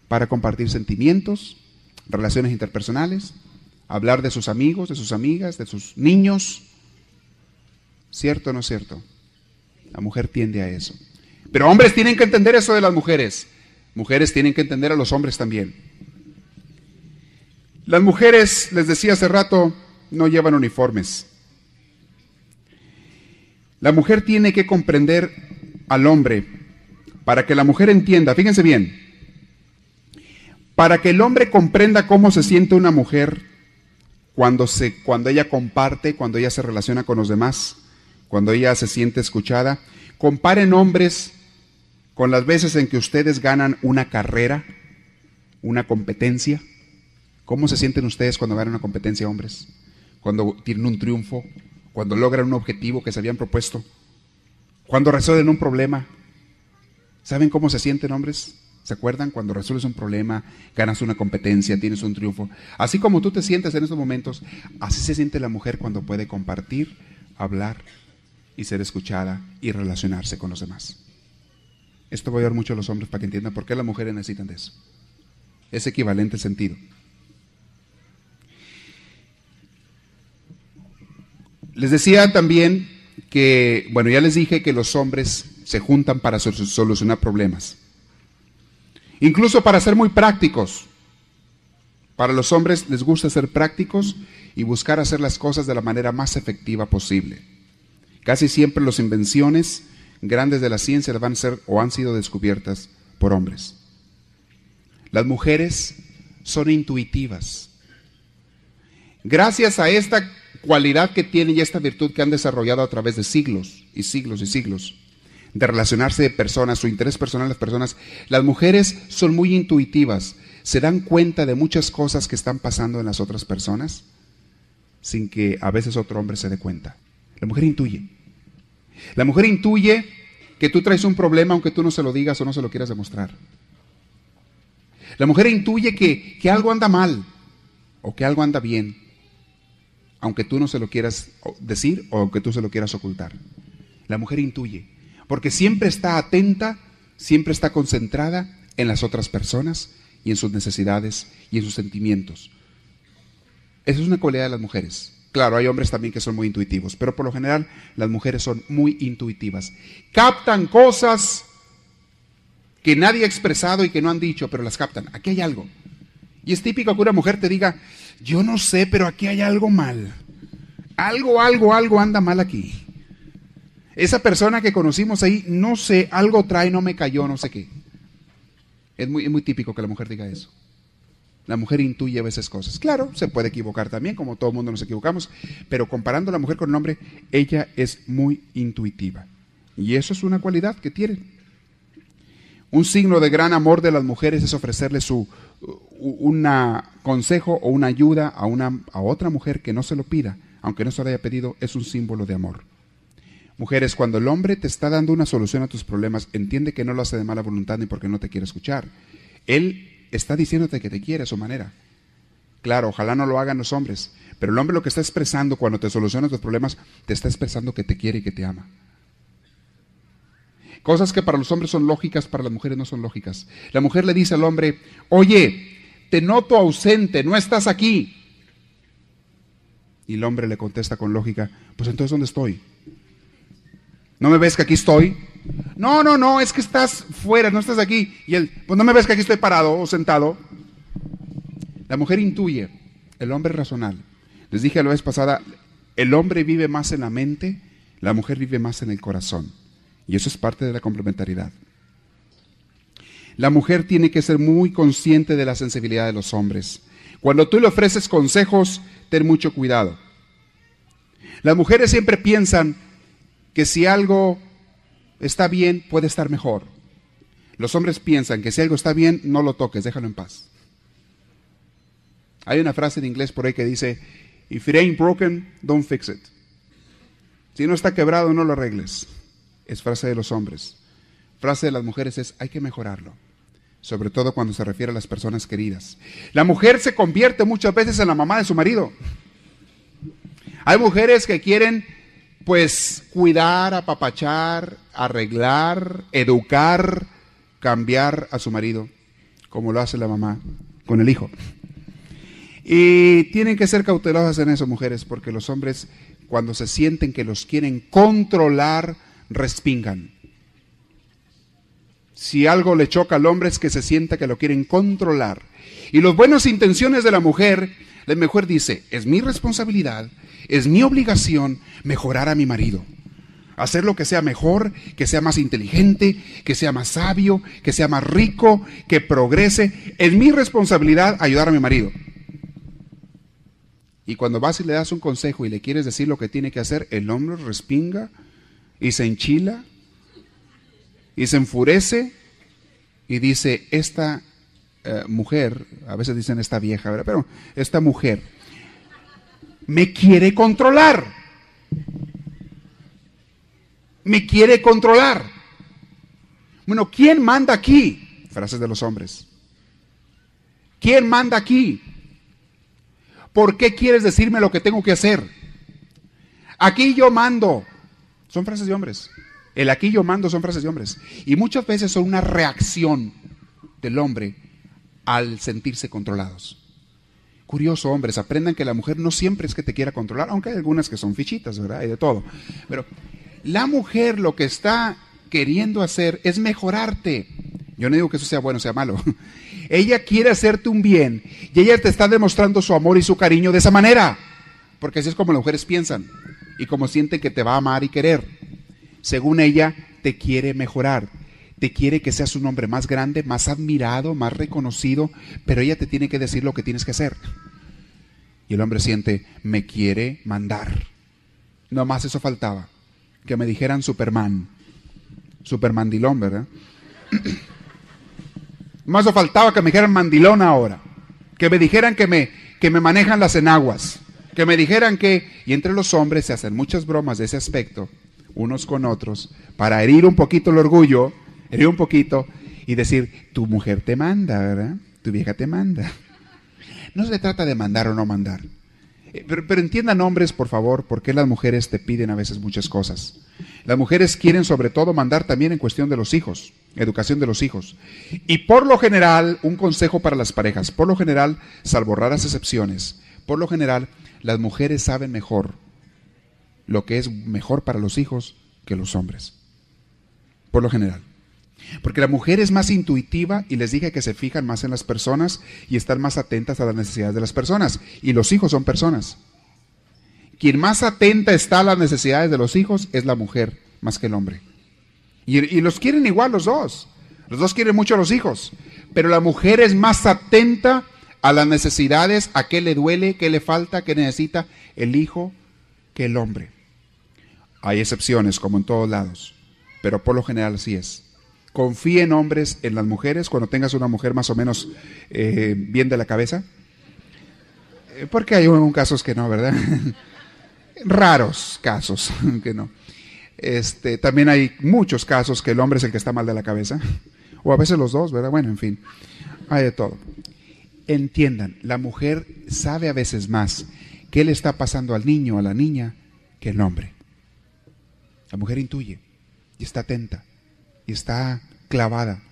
para compartir sentimientos, relaciones interpersonales, hablar de sus amigos, de sus amigas, de sus niños. ¿Cierto o no cierto? La mujer tiende a eso. Pero hombres tienen que entender eso de las mujeres. Mujeres tienen que entender a los hombres también. Las mujeres, les decía hace rato, no llevan uniformes. La mujer tiene que comprender al hombre para que la mujer entienda, fíjense bien, para que el hombre comprenda cómo se siente una mujer cuando, se, cuando ella comparte, cuando ella se relaciona con los demás, cuando ella se siente escuchada. Comparen hombres con las veces en que ustedes ganan una carrera, una competencia. ¿Cómo se sienten ustedes cuando ganan una competencia, hombres? Cuando tienen un triunfo, cuando logran un objetivo que se habían propuesto, cuando resuelven un problema. ¿Saben cómo se sienten, hombres? ¿Se acuerdan cuando resuelves un problema, ganas una competencia, tienes un triunfo? Así como tú te sientes en estos momentos, así se siente la mujer cuando puede compartir, hablar y ser escuchada y relacionarse con los demás. Esto va a ayudar mucho a los hombres para que entiendan por qué las mujeres necesitan de eso. Es equivalente sentido. Les decía también que, bueno, ya les dije que los hombres se juntan para solucionar problemas. Incluso para ser muy prácticos. Para los hombres les gusta ser prácticos y buscar hacer las cosas de la manera más efectiva posible. Casi siempre las invenciones grandes de la ciencia van a ser o han sido descubiertas por hombres. Las mujeres son intuitivas. Gracias a esta cualidad que tienen y esta virtud que han desarrollado a través de siglos y siglos y siglos de relacionarse de personas, su interés personal de las personas, las mujeres son muy intuitivas, se dan cuenta de muchas cosas que están pasando en las otras personas sin que a veces otro hombre se dé cuenta. La mujer intuye. La mujer intuye que tú traes un problema aunque tú no se lo digas o no se lo quieras demostrar. La mujer intuye que, que algo anda mal o que algo anda bien, aunque tú no se lo quieras decir o aunque tú se lo quieras ocultar. La mujer intuye, porque siempre está atenta, siempre está concentrada en las otras personas y en sus necesidades y en sus sentimientos. Esa es una cualidad de las mujeres. Claro, hay hombres también que son muy intuitivos, pero por lo general las mujeres son muy intuitivas. Captan cosas que nadie ha expresado y que no han dicho, pero las captan. Aquí hay algo. Y es típico que una mujer te diga, yo no sé, pero aquí hay algo mal. Algo, algo, algo anda mal aquí. Esa persona que conocimos ahí, no sé, algo trae, no me cayó, no sé qué. Es muy, es muy típico que la mujer diga eso. La mujer intuye a veces cosas. Claro, se puede equivocar también, como todo mundo nos equivocamos, pero comparando a la mujer con el hombre, ella es muy intuitiva. Y eso es una cualidad que tiene. Un signo de gran amor de las mujeres es ofrecerle su un consejo o una ayuda a, una, a otra mujer que no se lo pida, aunque no se lo haya pedido, es un símbolo de amor. Mujeres, cuando el hombre te está dando una solución a tus problemas, entiende que no lo hace de mala voluntad ni porque no te quiere escuchar. Él está diciéndote que te quiere a su manera. Claro, ojalá no lo hagan los hombres, pero el hombre lo que está expresando cuando te soluciona tus problemas, te está expresando que te quiere y que te ama. Cosas que para los hombres son lógicas, para las mujeres no son lógicas. La mujer le dice al hombre, oye, te noto ausente, no estás aquí. Y el hombre le contesta con lógica, pues entonces ¿dónde estoy? ¿No me ves que aquí estoy? No, no, no, es que estás fuera, no estás aquí. Y él, pues no me ves que aquí estoy parado o sentado. La mujer intuye, el hombre racional. Les dije la vez pasada, el hombre vive más en la mente, la mujer vive más en el corazón. Y eso es parte de la complementariedad. La mujer tiene que ser muy consciente de la sensibilidad de los hombres. Cuando tú le ofreces consejos, ten mucho cuidado. Las mujeres siempre piensan que si algo está bien, puede estar mejor. Los hombres piensan que si algo está bien, no lo toques, déjalo en paz. Hay una frase en inglés por ahí que dice, if it ain't broken, don't fix it. Si no está quebrado, no lo arregles. Es frase de los hombres. Frase de las mujeres es, hay que mejorarlo sobre todo cuando se refiere a las personas queridas. La mujer se convierte muchas veces en la mamá de su marido. Hay mujeres que quieren pues cuidar, apapachar, arreglar, educar, cambiar a su marido, como lo hace la mamá con el hijo. Y tienen que ser cautelosas en eso, mujeres, porque los hombres, cuando se sienten que los quieren controlar, respingan. Si algo le choca al hombre es que se sienta que lo quieren controlar. Y las buenas intenciones de la mujer, la mujer dice, es mi responsabilidad, es mi obligación mejorar a mi marido. Hacer lo que sea mejor, que sea más inteligente, que sea más sabio, que sea más rico, que progrese. Es mi responsabilidad ayudar a mi marido. Y cuando vas y le das un consejo y le quieres decir lo que tiene que hacer, el hombre respinga y se enchila y se enfurece y dice, esta eh, mujer, a veces dicen esta vieja, pero esta mujer me quiere controlar. Me quiere controlar. Bueno, ¿quién manda aquí? Frases de los hombres. ¿Quién manda aquí? ¿Por qué quieres decirme lo que tengo que hacer? Aquí yo mando. Son frases de hombres. El aquí yo mando son frases de hombres. Y muchas veces son una reacción del hombre al sentirse controlados. Curioso, hombres, aprendan que la mujer no siempre es que te quiera controlar, aunque hay algunas que son fichitas, ¿verdad? Hay de todo. Pero la mujer lo que está queriendo hacer es mejorarte. Yo no digo que eso sea bueno o sea malo. [laughs] Ella quiere hacerte un bien y ella te está demostrando su amor y su cariño de esa manera. Porque así es como las mujeres piensan y como sienten que te va a amar y querer según ella, te quiere mejorar. Te quiere que seas un hombre más grande, más admirado, más reconocido, pero ella te tiene que decir lo que tienes que hacer. Y el hombre siente, me quiere mandar. No más eso faltaba. Que me dijeran Superman. Supermandilón, ¿verdad? [clears throat] más eso faltaba que me dijeran mandilón ahora. Que me dijeran que me, que me manejan las enaguas. Que me dijeran que... Y entre los hombres se hacen muchas bromas de ese aspecto unos con otros para herir un poquito el orgullo, herir un poquito y decir, tu mujer te manda, ¿verdad? Tu vieja te manda. No se trata de mandar o no mandar. Eh, pero, pero, entiendan hombres, por favor, por qué las mujeres te piden a veces muchas cosas. Las mujeres quieren sobre todo mandar también en cuestión de los hijos, educación de los hijos. Y por lo general, un consejo para las parejas, por lo general, salvo raras excepciones, por lo general, las mujeres saben mejor lo que es mejor para los hijos que los hombres, por lo general. Porque la mujer es más intuitiva y les dije que se fijan más en las personas y están más atentas a las necesidades de las personas. Y los hijos son personas. Quien más atenta está a las necesidades de los hijos es la mujer, más que el hombre. Y, los quieren igual los dos. Los dos quieren mucho a los hijos. Pero la mujer es más atenta a las necesidades, a qué le duele, qué le falta, qué necesita el hijo que el hombre. Hay excepciones, como en todos lados, pero por lo general así es. Confía en hombres, en las mujeres, cuando tengas una mujer más o menos eh, bien de la cabeza. Eh, porque hay un, casos que no, ¿verdad? [laughs] Raros casos [laughs] que no. Este, también hay muchos casos que el hombre es el que está mal de la cabeza. O a veces los dos, ¿verdad? Bueno, en fin. Hay de todo. Entiendan, la mujer sabe a veces más qué le está pasando al niño, a la niña, que el hombre. La mujer intuye y está atenta y está clavada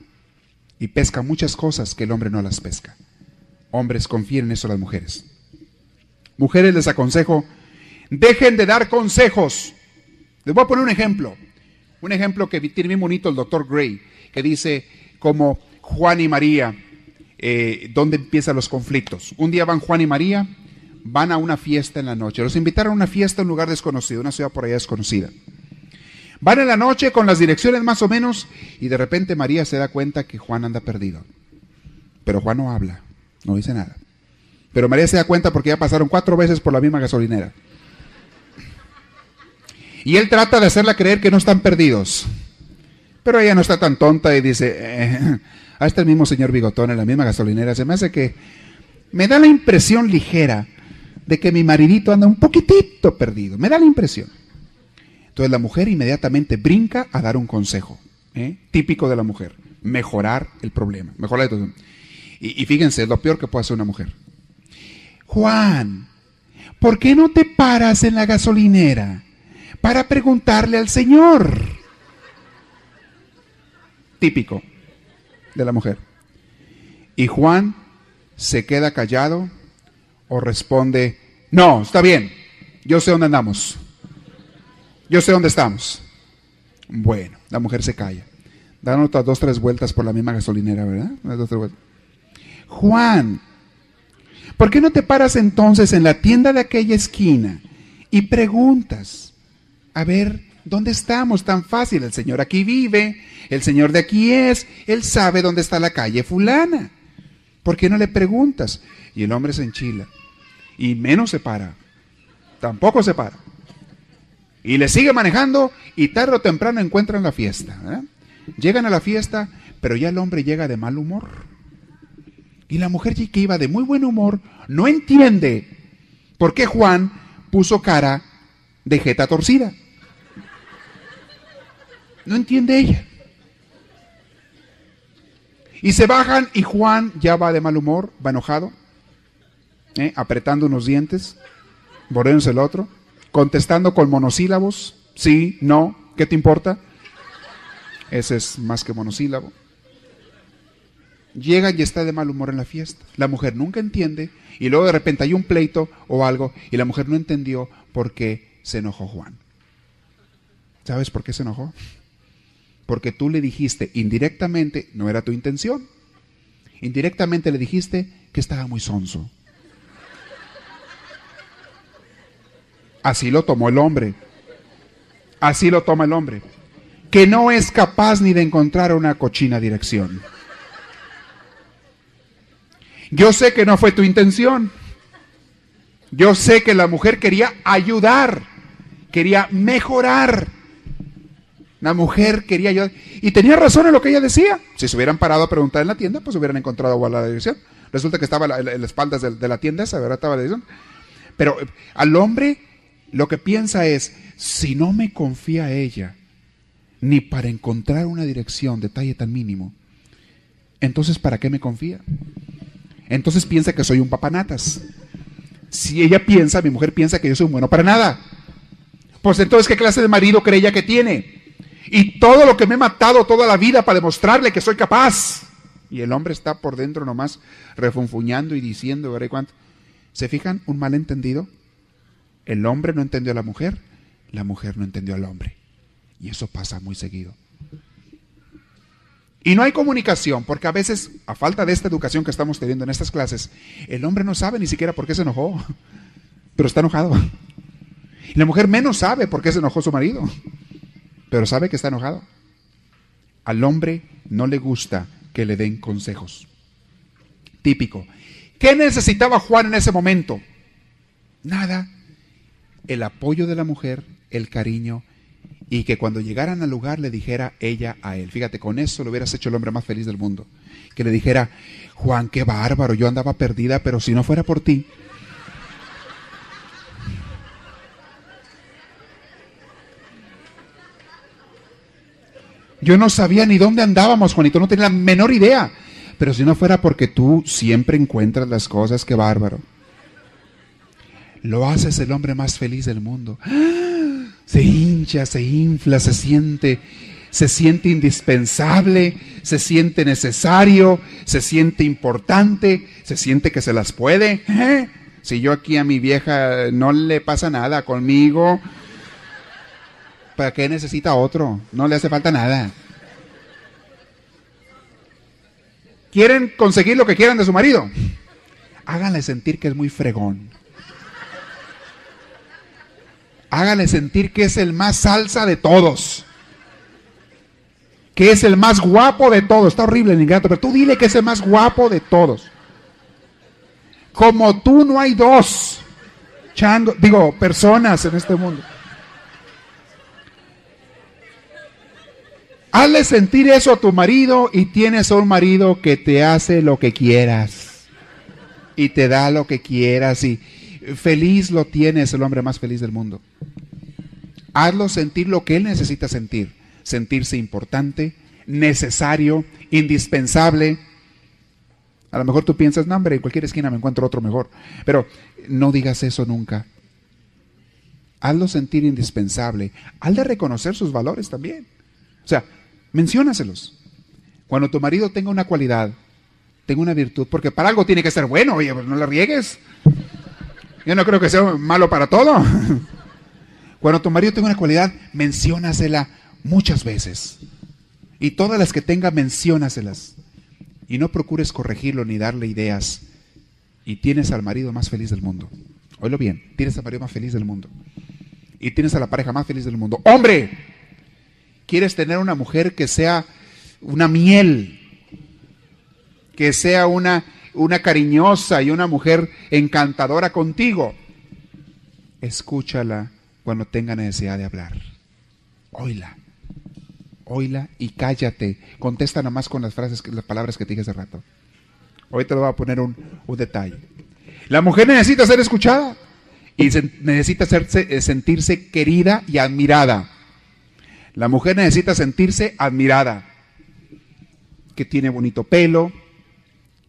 y pesca muchas cosas que el hombre no las pesca. Hombres, confíen en eso las mujeres. Mujeres, les aconsejo, dejen de dar consejos. Les voy a poner un ejemplo. Un ejemplo que tiene bien bonito el doctor Gray, que dice como Juan y María, eh, ¿dónde empiezan los conflictos? Un día van Juan y María, van a una fiesta en la noche. Los invitaron a una fiesta en un lugar desconocido, una ciudad por allá desconocida. Van en la noche con las direcciones más o menos y de repente María se da cuenta que Juan anda perdido. Pero Juan no habla, no dice nada. Pero María se da cuenta porque ya pasaron cuatro veces por la misma gasolinera. Y él trata de hacerla creer que no están perdidos. Pero ella no está tan tonta y dice, eh, a este mismo señor Bigotón en la misma gasolinera, se me hace que me da la impresión ligera de que mi maridito anda un poquitito perdido. Me da la impresión. Entonces la mujer inmediatamente brinca a dar un consejo, ¿eh? típico de la mujer, mejorar el problema, mejorar el y, y fíjense, es lo peor que puede hacer una mujer. Juan, ¿por qué no te paras en la gasolinera para preguntarle al Señor? Típico de la mujer. Y Juan se queda callado o responde, no, está bien, yo sé dónde andamos, yo sé dónde estamos. Bueno, la mujer se calla. Dan otras dos, tres vueltas por la misma gasolinera, ¿verdad? Juan, ¿por qué no te paras entonces en la tienda de aquella esquina y preguntas, a ver, ¿dónde estamos? Tan fácil, el Señor aquí vive, el Señor de aquí es, Él sabe dónde está la calle fulana. ¿Por qué no le preguntas? Y el hombre se enchila. Y menos se para. Tampoco se para. Y le sigue manejando y tarde o temprano encuentran la fiesta. Llegan a la fiesta, pero ya el hombre llega de mal humor. Y la mujer que iba de muy buen humor no entiende por qué Juan puso cara de jeta torcida. No entiende ella. Y se bajan y Juan ya va de mal humor, va enojado, ¿eh? apretando unos dientes, borrándose el otro, contestando con monosílabos, sí, no, ¿qué te importa? Ese es más que monosílabo. Llega y está de mal humor en la fiesta. La mujer nunca entiende y luego de repente hay un pleito o algo y la mujer no entendió por qué se enojó Juan. ¿Sabes por qué se enojó? Porque tú le dijiste indirectamente, no era tu intención, indirectamente le dijiste que estaba muy sonso. Así lo tomó el hombre. Así lo toma el hombre. Que no es capaz ni de encontrar una cochina dirección. Yo sé que no fue tu intención. Yo sé que la mujer quería ayudar, quería mejorar. Una mujer quería ayudar. Y tenía razón en lo que ella decía. Si se hubieran parado a preguntar en la tienda, pues hubieran encontrado la dirección. Resulta que estaba en las espaldas de, la tienda esa, ¿verdad? Estaba la dirección. Pero eh, al hombre lo que piensa es, si no me confía ella, ni para encontrar una dirección, detalle tan mínimo, entonces ¿para qué me confía? Entonces piensa que soy un papanatas. Si ella piensa, mi mujer piensa que yo soy un bueno para nada. Pues entonces, ¿qué clase de marido cree ella que tiene? Y todo lo que me he matado toda la vida para demostrarle que soy capaz. Y el hombre está por dentro nomás refunfuñando y diciendo, ¿verdad cuánto? ¿Se fijan? Un malentendido. El hombre no entendió a la mujer, la mujer no entendió al hombre. Y eso pasa muy seguido. Y no hay comunicación, porque a veces, a falta de esta educación que estamos teniendo en estas clases, el hombre no sabe ni siquiera por qué se enojó, [laughs] pero está enojado. Y la mujer menos sabe por qué se enojó su marido pero sabe que está enojado. Al hombre no le gusta que le den consejos. Típico. ¿Qué necesitaba Juan en ese momento? Nada. El apoyo de la mujer, el cariño y que cuando llegaran al lugar le dijera ella a él. Fíjate, con eso lo hubieras hecho el hombre más feliz del mundo. Que le dijera, Juan, qué bárbaro, yo andaba perdida, pero si no fuera por ti, Yo no sabía ni dónde andábamos, Juanito, no tenía la menor idea. Pero si no fuera porque tú siempre encuentras las cosas, qué bárbaro. Lo haces el hombre más feliz del mundo. Se hincha, se infla, se siente, se siente indispensable, se siente necesario, se siente importante, se siente que se las puede. ¿Eh? Si yo aquí a mi vieja no le pasa nada conmigo, ¿Para qué necesita otro? No le hace falta nada. ¿Quieren conseguir lo que quieran de su marido? Háganle sentir que es muy fregón. Háganle sentir que es el más salsa de todos. Que es el más guapo de todos. Está horrible el ingrato, pero tú dile que es el más guapo de todos. Como tú no hay dos. Chango, digo, personas en este mundo. Hazle sentir eso a tu marido y tienes a un marido que te hace lo que quieras y te da lo que quieras y feliz lo tienes, el hombre más feliz del mundo. Hazlo sentir lo que él necesita sentir, sentirse importante, necesario, indispensable. A lo mejor tú piensas, no, hombre, en cualquier esquina me encuentro otro mejor, pero no digas eso nunca. Hazlo sentir indispensable, hazle reconocer sus valores también. O sea, menciónaselos. Cuando tu marido tenga una cualidad, tenga una virtud, porque para algo tiene que ser bueno, oye, pues no la riegues. Yo no creo que sea malo para todo. [laughs] Cuando tu marido tenga una cualidad, menciónasela muchas veces. Y todas las que tenga, menciónaselas. Y no procures corregirlo ni darle ideas. Y tienes al marido más feliz del mundo. Oílo bien, tienes al marido más feliz del mundo. Y tienes a la pareja más feliz del mundo. ¡Hombre! Quieres tener una mujer que sea una miel, que sea una, una cariñosa y una mujer encantadora contigo, escúchala cuando tenga necesidad de hablar. Oíla, oíla y cállate. Contesta nomás con las frases, las palabras que te dije hace rato. Te lo voy a poner un, un detalle. La mujer necesita ser escuchada y necesita eh, sentirse querida y admirada. La mujer necesita sentirse admirada, que tiene bonito pelo,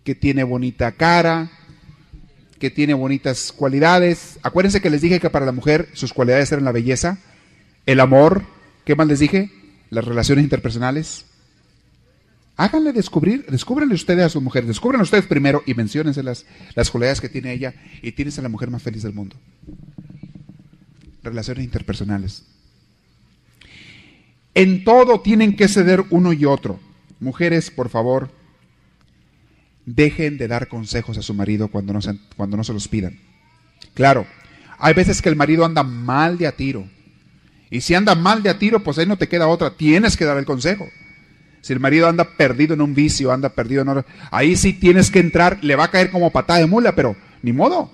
que tiene bonita cara, que tiene bonitas cualidades. Acuérdense que les dije que para la mujer sus cualidades eran la belleza, el amor, ¿qué más les dije? Las relaciones interpersonales. Háganle descubrir, descúbranle ustedes a su mujer, descubran ustedes primero y menciónense las, las cualidades que tiene ella y tienes a la mujer más feliz del mundo. Relaciones interpersonales. En todo tienen que ceder uno y otro. Mujeres, por favor, dejen de dar consejos a su marido cuando no se, cuando no se los pidan. Claro, hay veces que el marido anda mal de a tiro. Y si anda mal de a tiro, pues ahí no te queda otra. Tienes que dar el consejo. Si el marido anda perdido en un vicio, anda perdido en ahí sí tienes que entrar. Le va a caer como patada de mula, pero ni modo.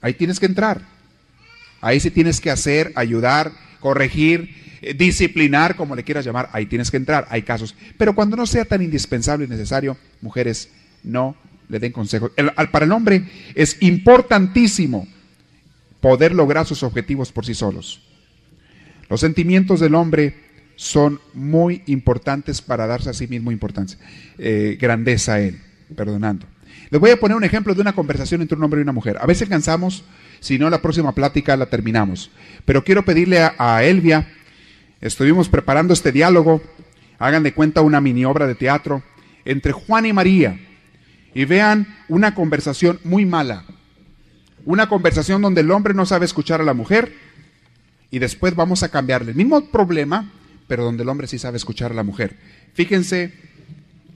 Ahí tienes que entrar. Ahí sí tienes que hacer, ayudar, corregir disciplinar, como le quieras llamar, ahí tienes que entrar, hay casos. Pero cuando no sea tan indispensable y necesario, mujeres, no le den consejos. para el hombre es importantísimo poder lograr sus objetivos por sí solos. Los sentimientos del hombre son muy importantes para darse a sí mismo importancia, eh, grandeza a él, perdonando. Les voy a poner un ejemplo de una conversación entre un hombre y una mujer. A veces cansamos, si no la próxima plática la terminamos. Pero quiero pedirle a Elvia Estuvimos preparando este diálogo, hagan de cuenta una mini obra de teatro, entre Juan y María, y vean una conversación muy mala, una conversación donde el hombre no sabe escuchar a la mujer, y después vamos a cambiarle el mismo problema, pero donde el hombre sí sabe escuchar a la mujer. Fíjense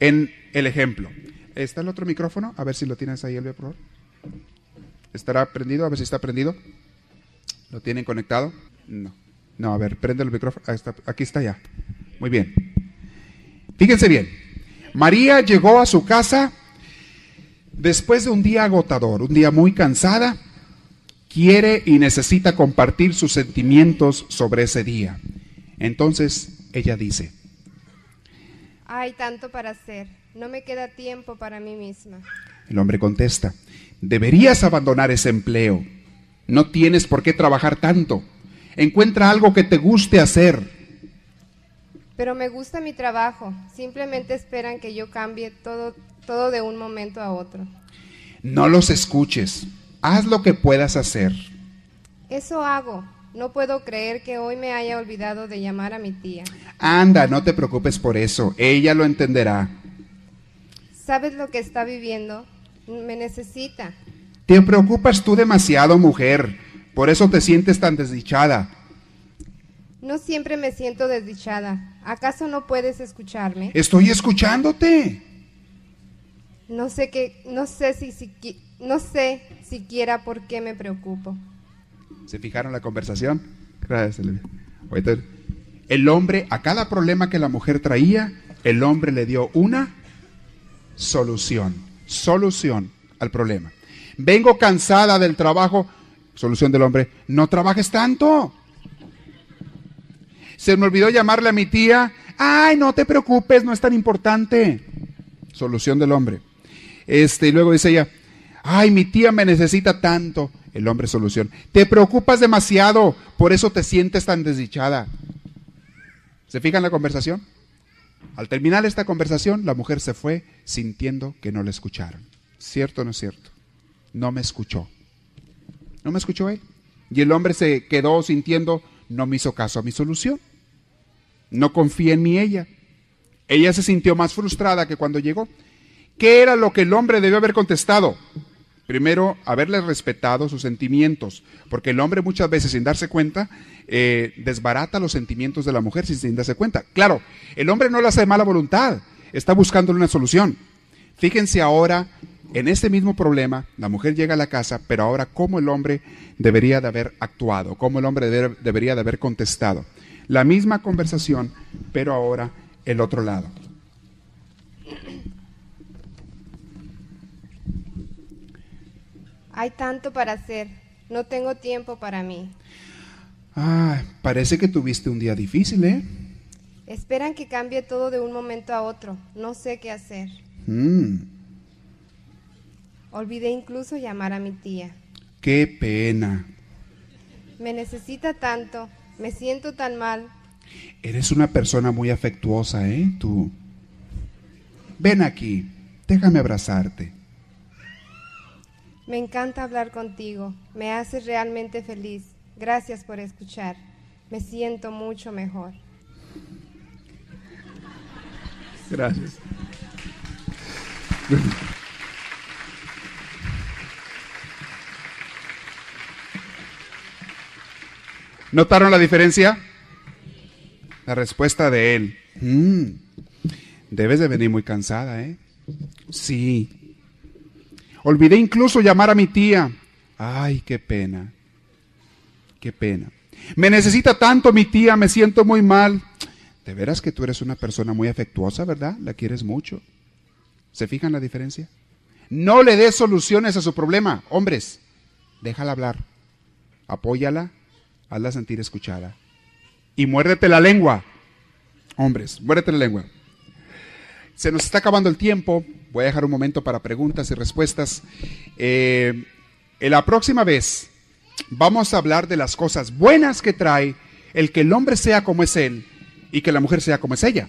en el ejemplo. ¿Está el otro micrófono? A ver si lo tienes ahí, Elvia, por favor. ¿Estará prendido? A ver si está prendido. ¿Lo tienen conectado? No. No, a ver, prende el micrófono. aquí está ya. Muy bien. Fíjense bien. María llegó a su casa después de un día agotador, un día muy cansada. Quiere y necesita compartir sus sentimientos sobre ese día. Entonces ella dice, hay tanto para hacer, no me queda tiempo para mí misma. El hombre contesta, deberías abandonar ese empleo, no tienes por qué trabajar tanto. Encuentra algo que te guste hacer. Pero me gusta mi trabajo. Simplemente esperan que yo cambie todo, todo de un momento a otro. No los escuches. Haz lo que puedas hacer. Eso hago. No puedo creer que hoy me haya olvidado de llamar a mi tía. Anda, no te preocupes por eso. Ella lo entenderá. ¿Sabes lo que está viviendo? Me necesita. Te preocupas tú demasiado, mujer. Por eso te sientes tan desdichada. No siempre me siento desdichada. ¿Acaso no puedes escucharme? Estoy escuchándote. No sé qué, no sé si, si no sé siquiera por qué me preocupo. ¿Se fijaron la conversación? Gracias. El hombre, a cada problema que la mujer traía, el hombre le dio una solución. Solución al problema. Vengo cansada del trabajo. Solución del hombre, no trabajes tanto. Se me olvidó llamarle a mi tía. Ay, no te preocupes, no es tan importante. Solución del hombre. Este, y luego dice ella, ay, mi tía me necesita tanto. El hombre solución. Te preocupas demasiado, por eso te sientes tan desdichada. ¿Se fijan la conversación? Al terminar esta conversación, la mujer se fue sintiendo que no le escucharon. ¿Cierto o no es cierto? No me escuchó. No me escuchó él. Y el hombre se quedó sintiendo, no me hizo caso a mi solución. No confía en mí ella. Ella se sintió más frustrada que cuando llegó. ¿Qué era lo que el hombre debió haber contestado? Primero, haberle respetado sus sentimientos, porque el hombre muchas veces sin darse cuenta eh, desbarata los sentimientos de la mujer sin, sin darse cuenta. Claro, el hombre no lo hace de mala voluntad, está buscando una solución. Fíjense ahora en este mismo problema, la mujer llega a la casa, pero ahora cómo el hombre debería de haber actuado, cómo el hombre debería de haber contestado. La misma conversación, pero ahora el otro lado. Hay tanto para hacer. No tengo tiempo para mí. Ah, parece que tuviste un día difícil, ¿eh? Esperan que cambie todo de un momento a otro. No sé qué hacer. Mm. Olvidé incluso llamar a mi tía. Qué pena. Me necesita tanto. Me siento tan mal. Eres una persona muy afectuosa, ¿eh? Tú. Ven aquí. Déjame abrazarte. Me encanta hablar contigo, me haces realmente feliz. Gracias por escuchar. Me siento mucho mejor. Gracias. ¿Notaron la diferencia? La respuesta de él. Mm, debes de venir muy cansada, ¿eh? Sí, Olvidé incluso llamar a mi tía. Ay, qué pena. Qué pena. Me necesita tanto mi tía, me siento muy mal. De veras que tú eres una persona muy afectuosa, ¿verdad? La quieres mucho. ¿Se fijan la diferencia? No le des soluciones a su problema. Hombres, déjala hablar. Apóyala, hazla sentir escuchada. Y muérdete la lengua. Hombres, muérdete la lengua. Se nos está acabando el tiempo. Voy a dejar un momento para preguntas y respuestas. Eh, la próxima vez vamos a hablar de las cosas buenas que trae el que el hombre sea como es él y que la mujer sea como es ella.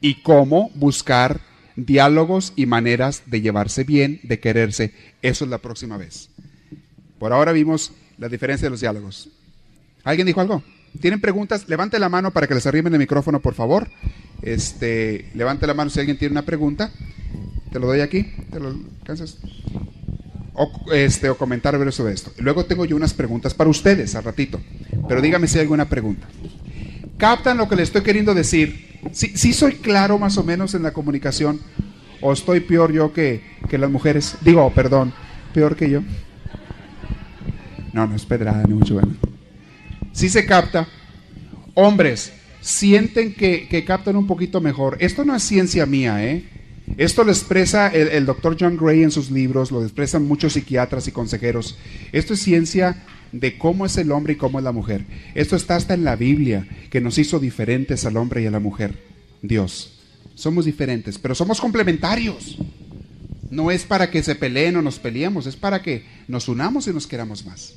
Y cómo buscar diálogos y maneras de llevarse bien, de quererse. Eso es la próxima vez. Por ahora vimos la diferencia de los diálogos. ¿Alguien dijo algo? ¿Tienen preguntas? Levante la mano para que les arrimen el micrófono, por favor. Este, levante la mano si alguien tiene una pregunta. Te lo doy aquí. ¿Te lo alcanzas? O, este, o comentar sobre esto. Luego tengo yo unas preguntas para ustedes al ratito. Pero dígame si hay alguna pregunta. ¿Captan lo que le estoy queriendo decir? ¿Sí, soy claro más o menos en la comunicación? ¿O estoy peor yo que, que las mujeres? Digo, perdón, peor que yo. No, no es pedrada, ni mucho bueno si se capta. Hombres, sienten que, captan un poquito mejor. Esto no es ciencia mía, ¿eh? Esto lo expresa el, doctor John Gray en sus libros, lo expresan muchos psiquiatras y consejeros. Esto es ciencia de cómo es el hombre y cómo es la mujer. Esto está hasta en la Biblia, que nos hizo diferentes al hombre y a la mujer. Dios. Somos diferentes, pero somos complementarios. No es para que se peleen o nos peleemos, es para que nos unamos y nos queramos más.